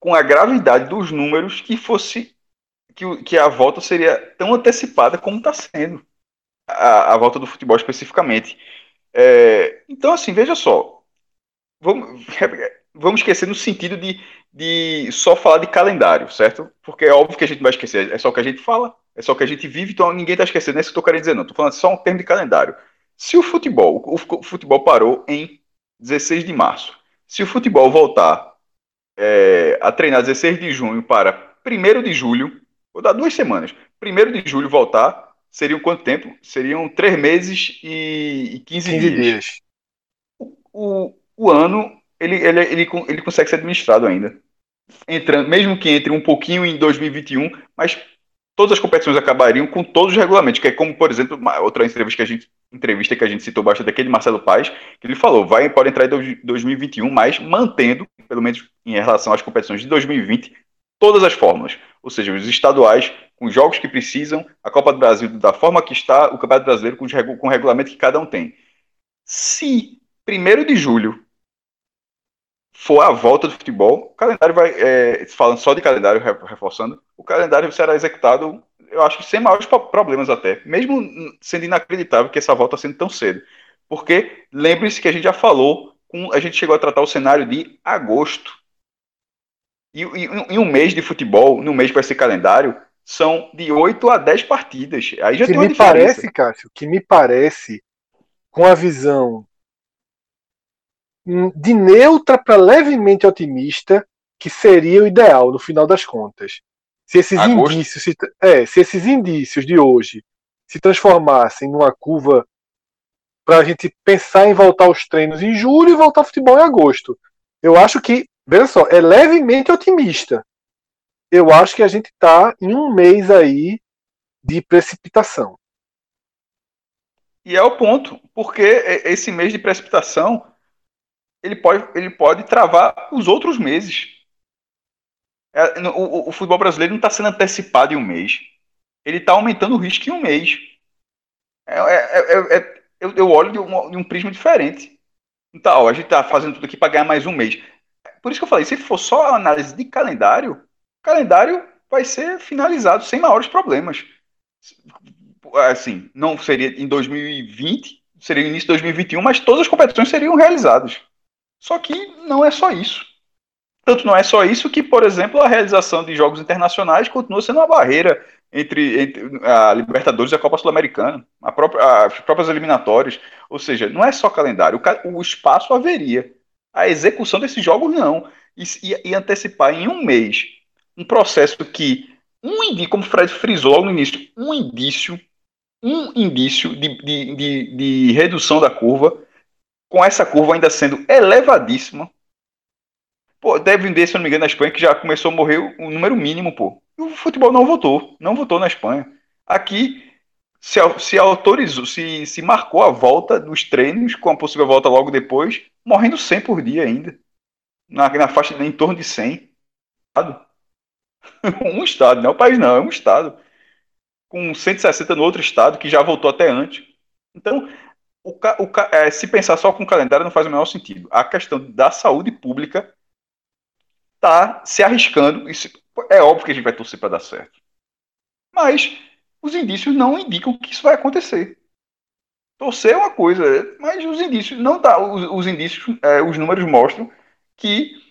[SPEAKER 4] com a gravidade dos números, que fosse que, que a volta seria tão antecipada como está sendo a, a, volta do futebol especificamente. É, então, assim, veja só, vamos, vamos esquecer no sentido de, de só falar de calendário, certo? Porque é óbvio que a gente vai esquecer, é só o que a gente fala, é só o que a gente vive, então ninguém está esquecendo, não é isso que eu estou querendo dizer, não. Estou falando só um termo de calendário. Se o futebol, o futebol parou em 16 de março. Se o futebol voltar é, a treinar 16 de junho para 1 de julho, vou dar duas semanas. 1 de julho voltar, seriam quanto tempo? Seriam três meses e, e 15, 15 dias. dias. O, o, o, ano, ele, ele, ele, ele consegue ser administrado ainda. Entrando, mesmo que entre um pouquinho em 2021, mas todas as competições acabariam com todos os regulamentos, que é como, por exemplo, outra entrevista que a gente entrevista que a gente citou bastante aquele Marcelo Paes, que ele falou, vai pode entrar em 2021, mas mantendo, pelo menos em relação às competições de 2020, todas as fórmulas, ou seja, os estaduais com os jogos que precisam, a Copa do Brasil da forma que está, o Campeonato Brasileiro com, com o regulamento que cada um tem. Se 1 de julho for a volta do futebol, o calendário vai, é, falando só de calendário, reforçando, o calendário será executado, eu acho que sem maiores problemas até, mesmo sendo inacreditável que essa volta sendo tão cedo. Porque lembre-se que a gente já falou, a gente chegou a tratar o cenário de agosto. E, e em um mês de futebol, no mês vai ser calendário, são de 8 a 10 partidas. Aí já
[SPEAKER 3] que
[SPEAKER 4] tem uma
[SPEAKER 3] me
[SPEAKER 4] diferença.
[SPEAKER 3] parece, Cássio, que me parece, com a visão de neutra para levemente otimista, que seria o ideal no final das contas. Se esses
[SPEAKER 4] Agosto.
[SPEAKER 3] indícios, se, é, se esses indícios de hoje se transformassem numa curva para a gente pensar em voltar aos treinos em julho e voltar ao futebol em agosto. Eu acho que, veja só, é levemente otimista. Eu acho que a gente está em um mês aí de precipitação.
[SPEAKER 4] E é o ponto, porque esse mês de precipitação ele pode, ele pode travar os outros meses. É, o, o, futebol brasileiro não está sendo antecipado em um mês. Ele está aumentando o risco em um mês. É, é, é eu, eu, olho de um, de um, prisma diferente. Então, ó, a gente está fazendo tudo aqui para ganhar mais um mês. Por isso que eu falei, se for só análise de calendário, o calendário vai ser finalizado sem maiores problemas. Assim, não seria em 2020, seria início de 2021, mas todas as competições seriam realizadas. Só que não é só isso. Tanto não é só isso que, por exemplo, a realização de jogos internacionais continua sendo uma barreira entre, entre a Libertadores e a Copa Sul-Americana, as próprias eliminatórias. Ou seja, não é só calendário, o, o espaço haveria. A execução desses jogos não. E, e, antecipar em um mês um processo que, um indício, como o Fred frisou no início, um indício, um indício de, de, de, de redução da curva com essa curva ainda sendo elevadíssima. Pô, deve vender, se não me engano, na Espanha, que já começou a morrer o número mínimo, pô. E o futebol não votou, não votou na Espanha. Aqui se, se autorizou, se, se marcou a volta dos treinos, com a possível volta logo depois, morrendo 100 por dia ainda. Na, na faixa em torno de 100. um estado, não é o país não, é um estado. Com 160 no outro estado, que já voltou até antes. Então, o, o, é, se pensar só com o calendário não faz o menor sentido. A questão da saúde pública está se arriscando. Isso, é óbvio que a gente vai torcer para dar certo. Mas os indícios não indicam que isso vai acontecer. Torcer é uma coisa, mas os indícios não dá. Os, os indícios, é, os números mostram que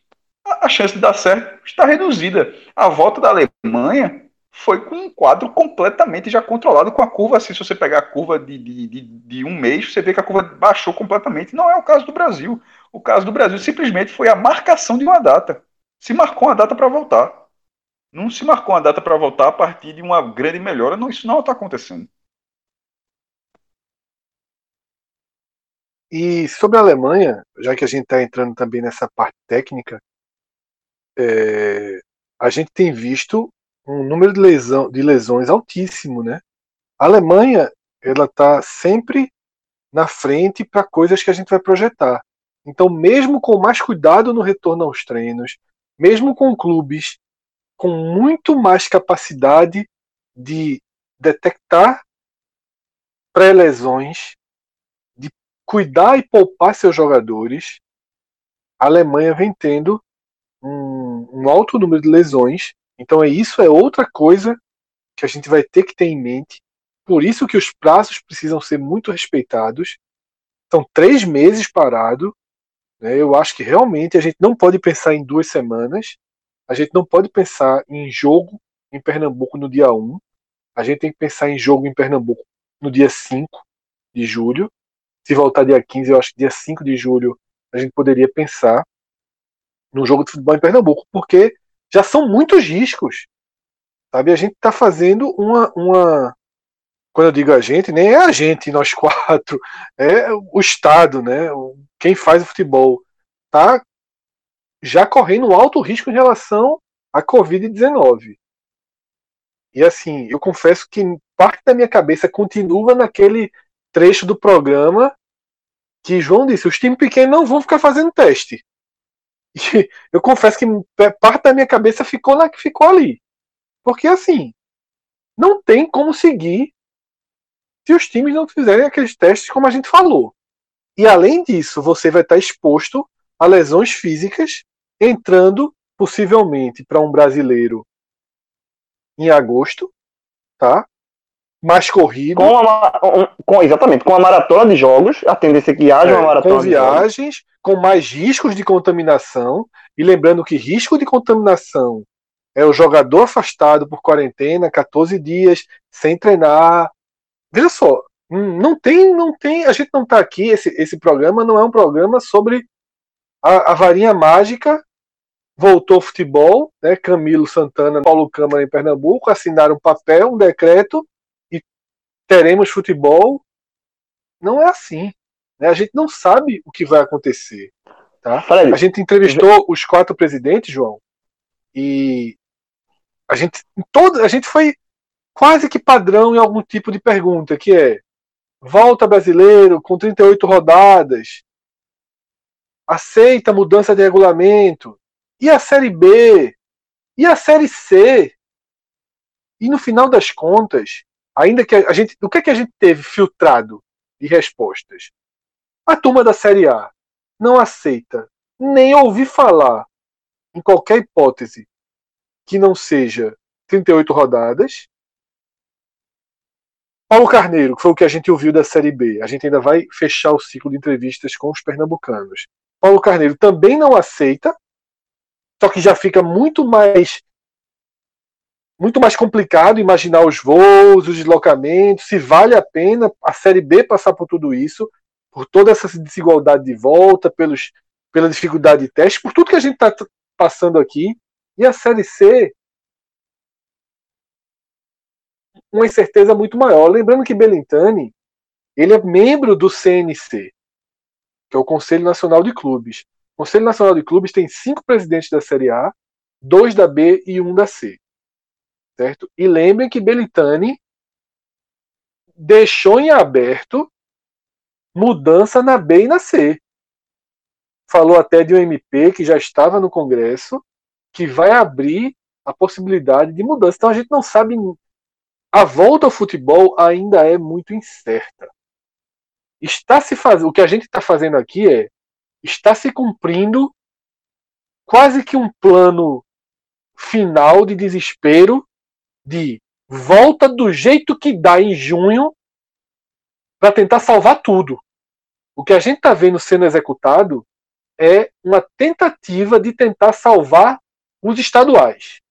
[SPEAKER 4] a, chance de dar certo está reduzida. A volta da Alemanha foi com um quadro completamente já controlado com a curva. Assim, se você pegar a curva de, de, de, de, um mês, você vê que a curva baixou completamente. Não é o caso do Brasil. O caso do Brasil simplesmente foi a marcação de uma data. Se marcou uma data para voltar. Não se marcou uma data para voltar a partir de uma grande melhora. Não, isso não está acontecendo.
[SPEAKER 3] E sobre a Alemanha, já que a gente está entrando também nessa parte técnica, é, a gente tem visto um número de, lesão, de lesões altíssimo, né? A Alemanha, ela está sempre na frente para coisas que a gente vai projetar. Então, mesmo com mais cuidado no retorno aos treinos, mesmo com clubes com muito mais capacidade de detectar pré-lesões, de cuidar e poupar seus jogadores, a Alemanha vem tendo um, um alto número de lesões então é isso é outra coisa que a gente vai ter que ter em mente. Por isso que os prazos precisam ser muito respeitados. São três meses parado. Né? Eu acho que realmente a gente não pode pensar em duas semanas. A gente não pode pensar em jogo em Pernambuco no dia 1. A gente tem que pensar em jogo em Pernambuco no dia 5 de julho. Se voltar dia 15, eu acho que dia 5 de julho a gente poderia pensar no jogo de futebol em Pernambuco, porque já são muitos riscos. Sabe? A gente está fazendo uma, uma. Quando eu digo a gente, nem é a gente, nós quatro, é o Estado, né? Quem faz o futebol. Está já correndo um alto risco em relação à Covid-19. E assim, eu confesso que parte da minha cabeça continua naquele trecho do programa que João disse: os times pequenos não vão ficar fazendo teste. Eu confesso que parte da minha cabeça ficou lá que ficou ali. Porque assim, não tem como seguir se os times não fizerem aqueles testes como a gente falou. E além disso, você vai estar exposto a lesões físicas entrando possivelmente para um brasileiro em agosto, tá? Mais corrido.
[SPEAKER 2] Com, com exatamente, com a maratona de jogos, a tendência é que haja é, uma maratona
[SPEAKER 3] com viagens, com mais riscos de contaminação, e lembrando que risco de contaminação é o jogador afastado por quarentena, 14 dias, sem treinar. Veja só, não tem, não tem, a gente não está aqui, esse, esse programa não é um programa sobre a, a varinha mágica voltou ao futebol, né? Camilo Santana, Paulo Câmara em Pernambuco assinaram um papel, um decreto teremos futebol. Não é assim. Né? A gente não sabe o que vai acontecer. Tá? A gente entrevistou os quatro presidentes, João, e a gente, todo, a gente foi quase que padrão em algum tipo de pergunta, que é volta brasileiro com 38 rodadas, aceita mudança de regulamento, e a Série B? E a Série C? E no final das contas, ainda que a gente. O que, é que a gente teve filtrado de respostas? A turma da Série A não aceita nem ouvir falar em qualquer hipótese que não seja 38 rodadas. Paulo Carneiro, que foi o que a gente ouviu da Série B, a gente ainda vai fechar o ciclo de entrevistas com os pernambucanos. Paulo Carneiro também não aceita só que já fica muito mais muito mais complicado imaginar os voos, os deslocamentos, se vale a pena a Série B passar por tudo isso, por toda essa desigualdade de volta, pelos, pela dificuldade de teste, por tudo que a gente está passando aqui. E a Série C, uma incerteza muito maior. Lembrando que Belintani, ele é membro do CNC, que é o Conselho Nacional de Clubes. O Conselho Nacional de Clubes tem cinco presidentes da Série A, dois da B e um da C. Certo? E lembrem que Belitani deixou em aberto mudança na B e na C. Falou até de um MP que já estava no Congresso, que vai abrir a possibilidade de mudança. Então a gente não sabe. A volta ao futebol ainda é muito incerta. Está se fazendo. O que a gente está fazendo aqui é está se cumprindo quase que um plano final de desespero de volta do jeito que dá em junho para tentar salvar tudo. O que a gente está vendo sendo executado é uma tentativa de tentar salvar os estaduais.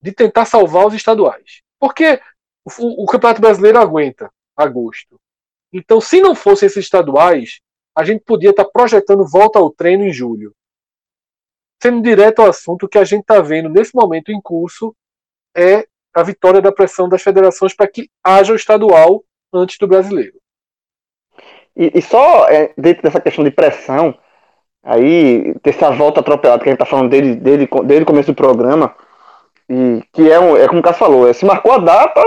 [SPEAKER 3] De tentar salvar os estaduais. Porque o, o Campeonato Brasileiro aguenta agosto. Então, se não fossem esses estaduais, a gente podia estar tá projetando volta ao treino em julho. Sendo direto ao assunto, o que a gente está vendo nesse momento em curso é a vitória da pressão das federações para que haja o estadual antes do brasileiro.
[SPEAKER 2] E, e só é, dentro dessa questão de pressão, aí, essa volta atropelada que a gente está falando desde, desde, desde o começo do programa, e que é, um, é como o Cássio falou, é, se marcou a data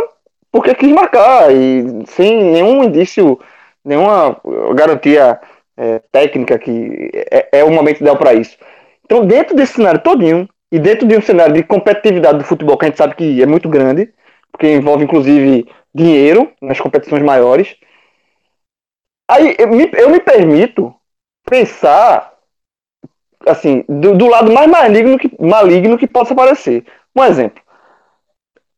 [SPEAKER 2] porque quis marcar, e sem nenhum indício, nenhuma garantia é, técnica que é, é o momento ideal para isso. Então, dentro desse cenário todinho, e dentro de um cenário de competitividade do futebol que a gente sabe que é muito grande, porque envolve inclusive dinheiro nas competições maiores, aí eu me, eu me permito pensar assim, do, do, lado mais maligno que, maligno que possa aparecer. Um exemplo.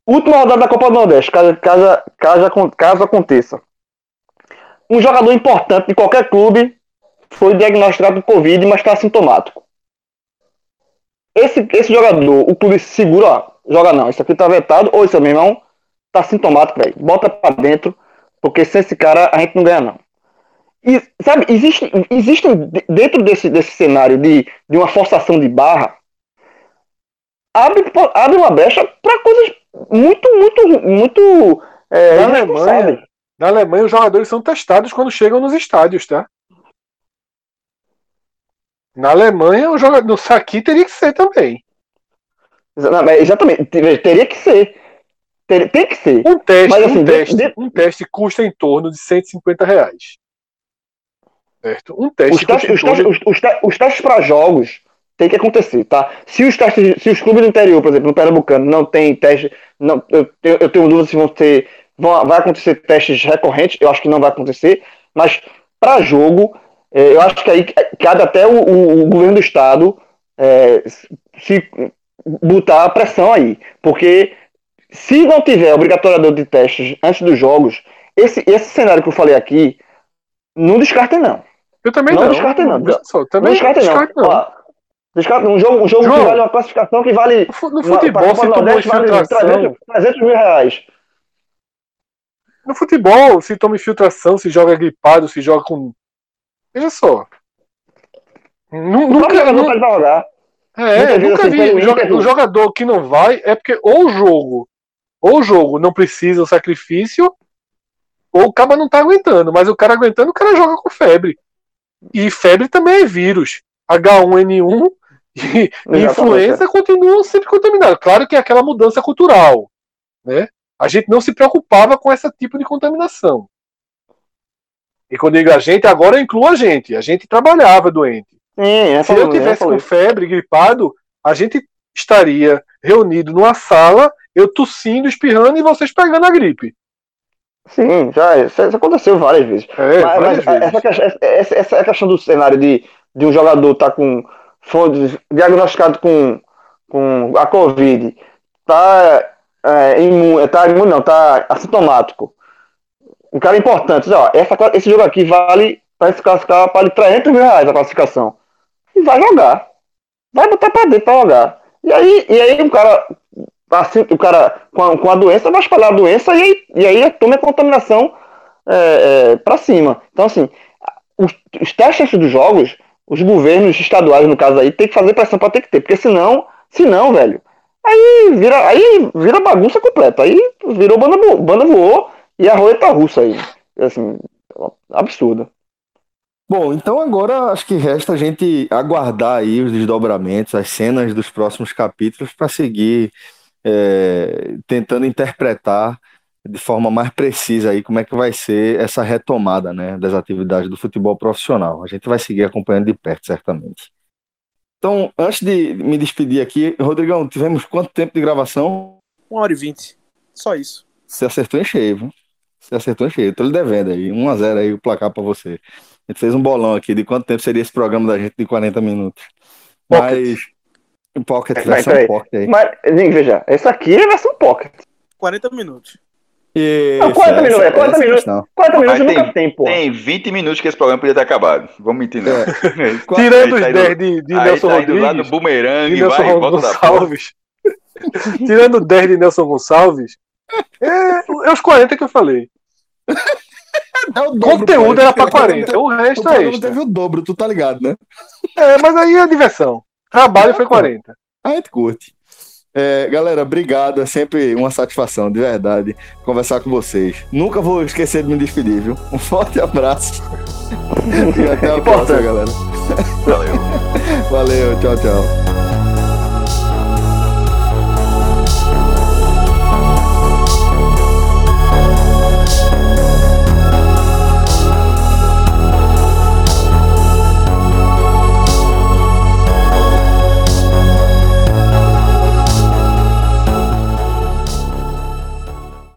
[SPEAKER 2] Última rodada da Copa do Nordeste, caso, caso, caso, caso aconteça. Um jogador importante de qualquer clube foi diagnosticado com Covid, mas está sintomático. Esse, esse jogador, o clube segura, ó, joga não, isso aqui tá vetado, ou isso, meu irmão, tá sintomático, velho. Bota pra dentro, porque sem esse cara a gente não ganha, não. E, sabe, existe, existe dentro desse, desse cenário de, de uma forçação de barra, abre, abre uma brecha para coisas muito, muito, muito.
[SPEAKER 3] É, na, Alemanha, na Alemanha, os jogadores são testados quando chegam nos estádios, tá? Na Alemanha, o jogador no Saki teria que ser também.
[SPEAKER 2] Exatamente, teria que ser. Tem, tem que ser.
[SPEAKER 3] Um teste,
[SPEAKER 2] Mas, assim,
[SPEAKER 3] um, teste
[SPEAKER 2] de-
[SPEAKER 3] um teste custa em torno de 150 reais. Certo? Um teste
[SPEAKER 2] Os testes, os, testes, os, os te- os testes para jogos tem que acontecer, tá? Se os testes, se os clubes do interior, por exemplo, no Pernambucano, não tem teste, não, eu, tenho- eu tenho dúvida se vão ter, vão, vai acontecer testes recorrentes, eu acho que não vai acontecer, mas para jogo, eu acho que aí cabe até o, o- o governo do estado eh, se botar a pressão aí, porque se não tiver obrigatoriedade de testes antes dos jogos, esse, esse cenário que eu falei aqui, não descartem não.
[SPEAKER 3] Eu também
[SPEAKER 2] Não
[SPEAKER 3] não.
[SPEAKER 2] descarta não.
[SPEAKER 3] Só,
[SPEAKER 2] Não
[SPEAKER 3] também
[SPEAKER 2] descarta não.
[SPEAKER 3] descarta não.
[SPEAKER 2] Ó, descarta um jogo, um jogo
[SPEAKER 3] João.
[SPEAKER 2] que vale uma classificação que vale.
[SPEAKER 3] No
[SPEAKER 2] uma-
[SPEAKER 3] futebol, se
[SPEAKER 2] Copa do
[SPEAKER 3] tomou
[SPEAKER 2] Nordeste vale
[SPEAKER 3] infiltração.
[SPEAKER 2] 300, 300 mil reais.
[SPEAKER 3] No futebol, se toma infiltração, se joga gripado, se joga com. Veja só. Nunca,
[SPEAKER 2] jogador
[SPEAKER 3] nu-
[SPEAKER 2] pode pra jogar.
[SPEAKER 3] é,
[SPEAKER 2] vezes,
[SPEAKER 3] nunca
[SPEAKER 2] assim,
[SPEAKER 3] vi joga- o jogador que não vai é porque ou o jogo, ou o jogo não precisa o sacrifício, ou o cara não tá aguentando. Mas o cara aguentando, o cara joga com febre. E febre também é vírus. H1N1 e influenza continuam sempre contaminados. Claro que é aquela mudança cultural. Né? A gente não se preocupava com esse tipo de contaminação. E quando eu digo a gente, agora eu incluo a gente. A gente trabalhava doente.
[SPEAKER 2] Sim, é
[SPEAKER 3] Se eu tivesse com febre, gripado, a gente estaria reunido numa sala, eu tossindo, espirrando e vocês pegando a gripe.
[SPEAKER 2] Sim, já, isso, isso aconteceu várias vezes.
[SPEAKER 3] É,
[SPEAKER 2] mas
[SPEAKER 3] várias
[SPEAKER 2] mas
[SPEAKER 3] vezes.
[SPEAKER 2] essa, questão- essa, essa é a questão do cenário de, de um jogador estar com fonte, diagnosticado com, com a Covid, tá, é, imune, tá imune, não, tá assintomático. Um cara importante, ó, essa, esse jogo aqui vale, para se classificar, vale 300 mil reais a classificação. E vai jogar. Vai botar pra dentro pra jogar. E aí, e aí o cara, assim, o cara com a, com a doença vai espalhar a doença e aí, e aí toma a contaminação é, é, para cima. Então, assim, os, os testes dos jogos, os governos estaduais, no caso aí, tem que fazer pressão para ter que ter, porque senão, senão, velho, aí vira, aí vira bagunça completa. Aí virou banda, banda voou e a roleta russa aí. Assim, absurdo.
[SPEAKER 1] Bom, então agora acho que resta a gente aguardar aí os desdobramentos, as cenas dos próximos capítulos para seguir é, tentando interpretar de forma mais precisa aí como é que vai ser essa retomada, né, das atividades do futebol profissional. A gente vai seguir acompanhando de perto, certamente. Então, antes de me despedir aqui, Rodrigão, tivemos quanto tempo de gravação?
[SPEAKER 5] Uma hora e vinte. Só isso.
[SPEAKER 1] Você acertou em cheio, viu? Você acertou em cheio. Tô lhe devendo aí. 1 a 0 aí o placar pra você. A gente fez um bolão aqui de quanto tempo seria esse programa da gente de 40 minutos.
[SPEAKER 2] Pocket.
[SPEAKER 1] Mas. Pocket,
[SPEAKER 2] Vai,
[SPEAKER 1] versão
[SPEAKER 2] peraí.
[SPEAKER 1] pocket aí.
[SPEAKER 2] Mas, gente, veja, essa aqui é versão pocket.
[SPEAKER 5] 40 minutos.
[SPEAKER 1] Isso,
[SPEAKER 2] Não, 40
[SPEAKER 1] essa-
[SPEAKER 2] minutos, é 40
[SPEAKER 1] essa
[SPEAKER 2] minutos.
[SPEAKER 1] questão.
[SPEAKER 2] 40 minutos nunca tem, pô.
[SPEAKER 4] Tem 20 minutos que esse programa podia ter acabado. Vamos mentir, não.
[SPEAKER 1] Qual-
[SPEAKER 3] Tirando os
[SPEAKER 4] Aí tá
[SPEAKER 3] 10
[SPEAKER 4] indo-
[SPEAKER 3] de, de
[SPEAKER 4] Aí
[SPEAKER 3] Nelson
[SPEAKER 4] tá indo lá no
[SPEAKER 3] Rodrigues,
[SPEAKER 4] bumerangue,
[SPEAKER 3] de Nelson
[SPEAKER 4] vai e volta da porta.
[SPEAKER 3] Gonçalves. Tirando 10 de Nelson Gonçalves, é, é os 40 que eu falei.
[SPEAKER 1] É o
[SPEAKER 3] O
[SPEAKER 1] dobro,
[SPEAKER 3] conteúdo era pra 40, o
[SPEAKER 1] O
[SPEAKER 3] resto é
[SPEAKER 1] programa
[SPEAKER 3] extra.
[SPEAKER 1] teve o dobro, tu tá ligado, né?
[SPEAKER 3] É, mas aí é diversão. Trabalho foi 40.
[SPEAKER 1] A gente curte. É, galera, obrigado. É sempre uma satisfação, de verdade, conversar com vocês. Nunca vou esquecer de me despedir, viu? Um forte abraço. e até a próxima, galera.
[SPEAKER 4] Valeu.
[SPEAKER 1] Valeu, tchau, tchau.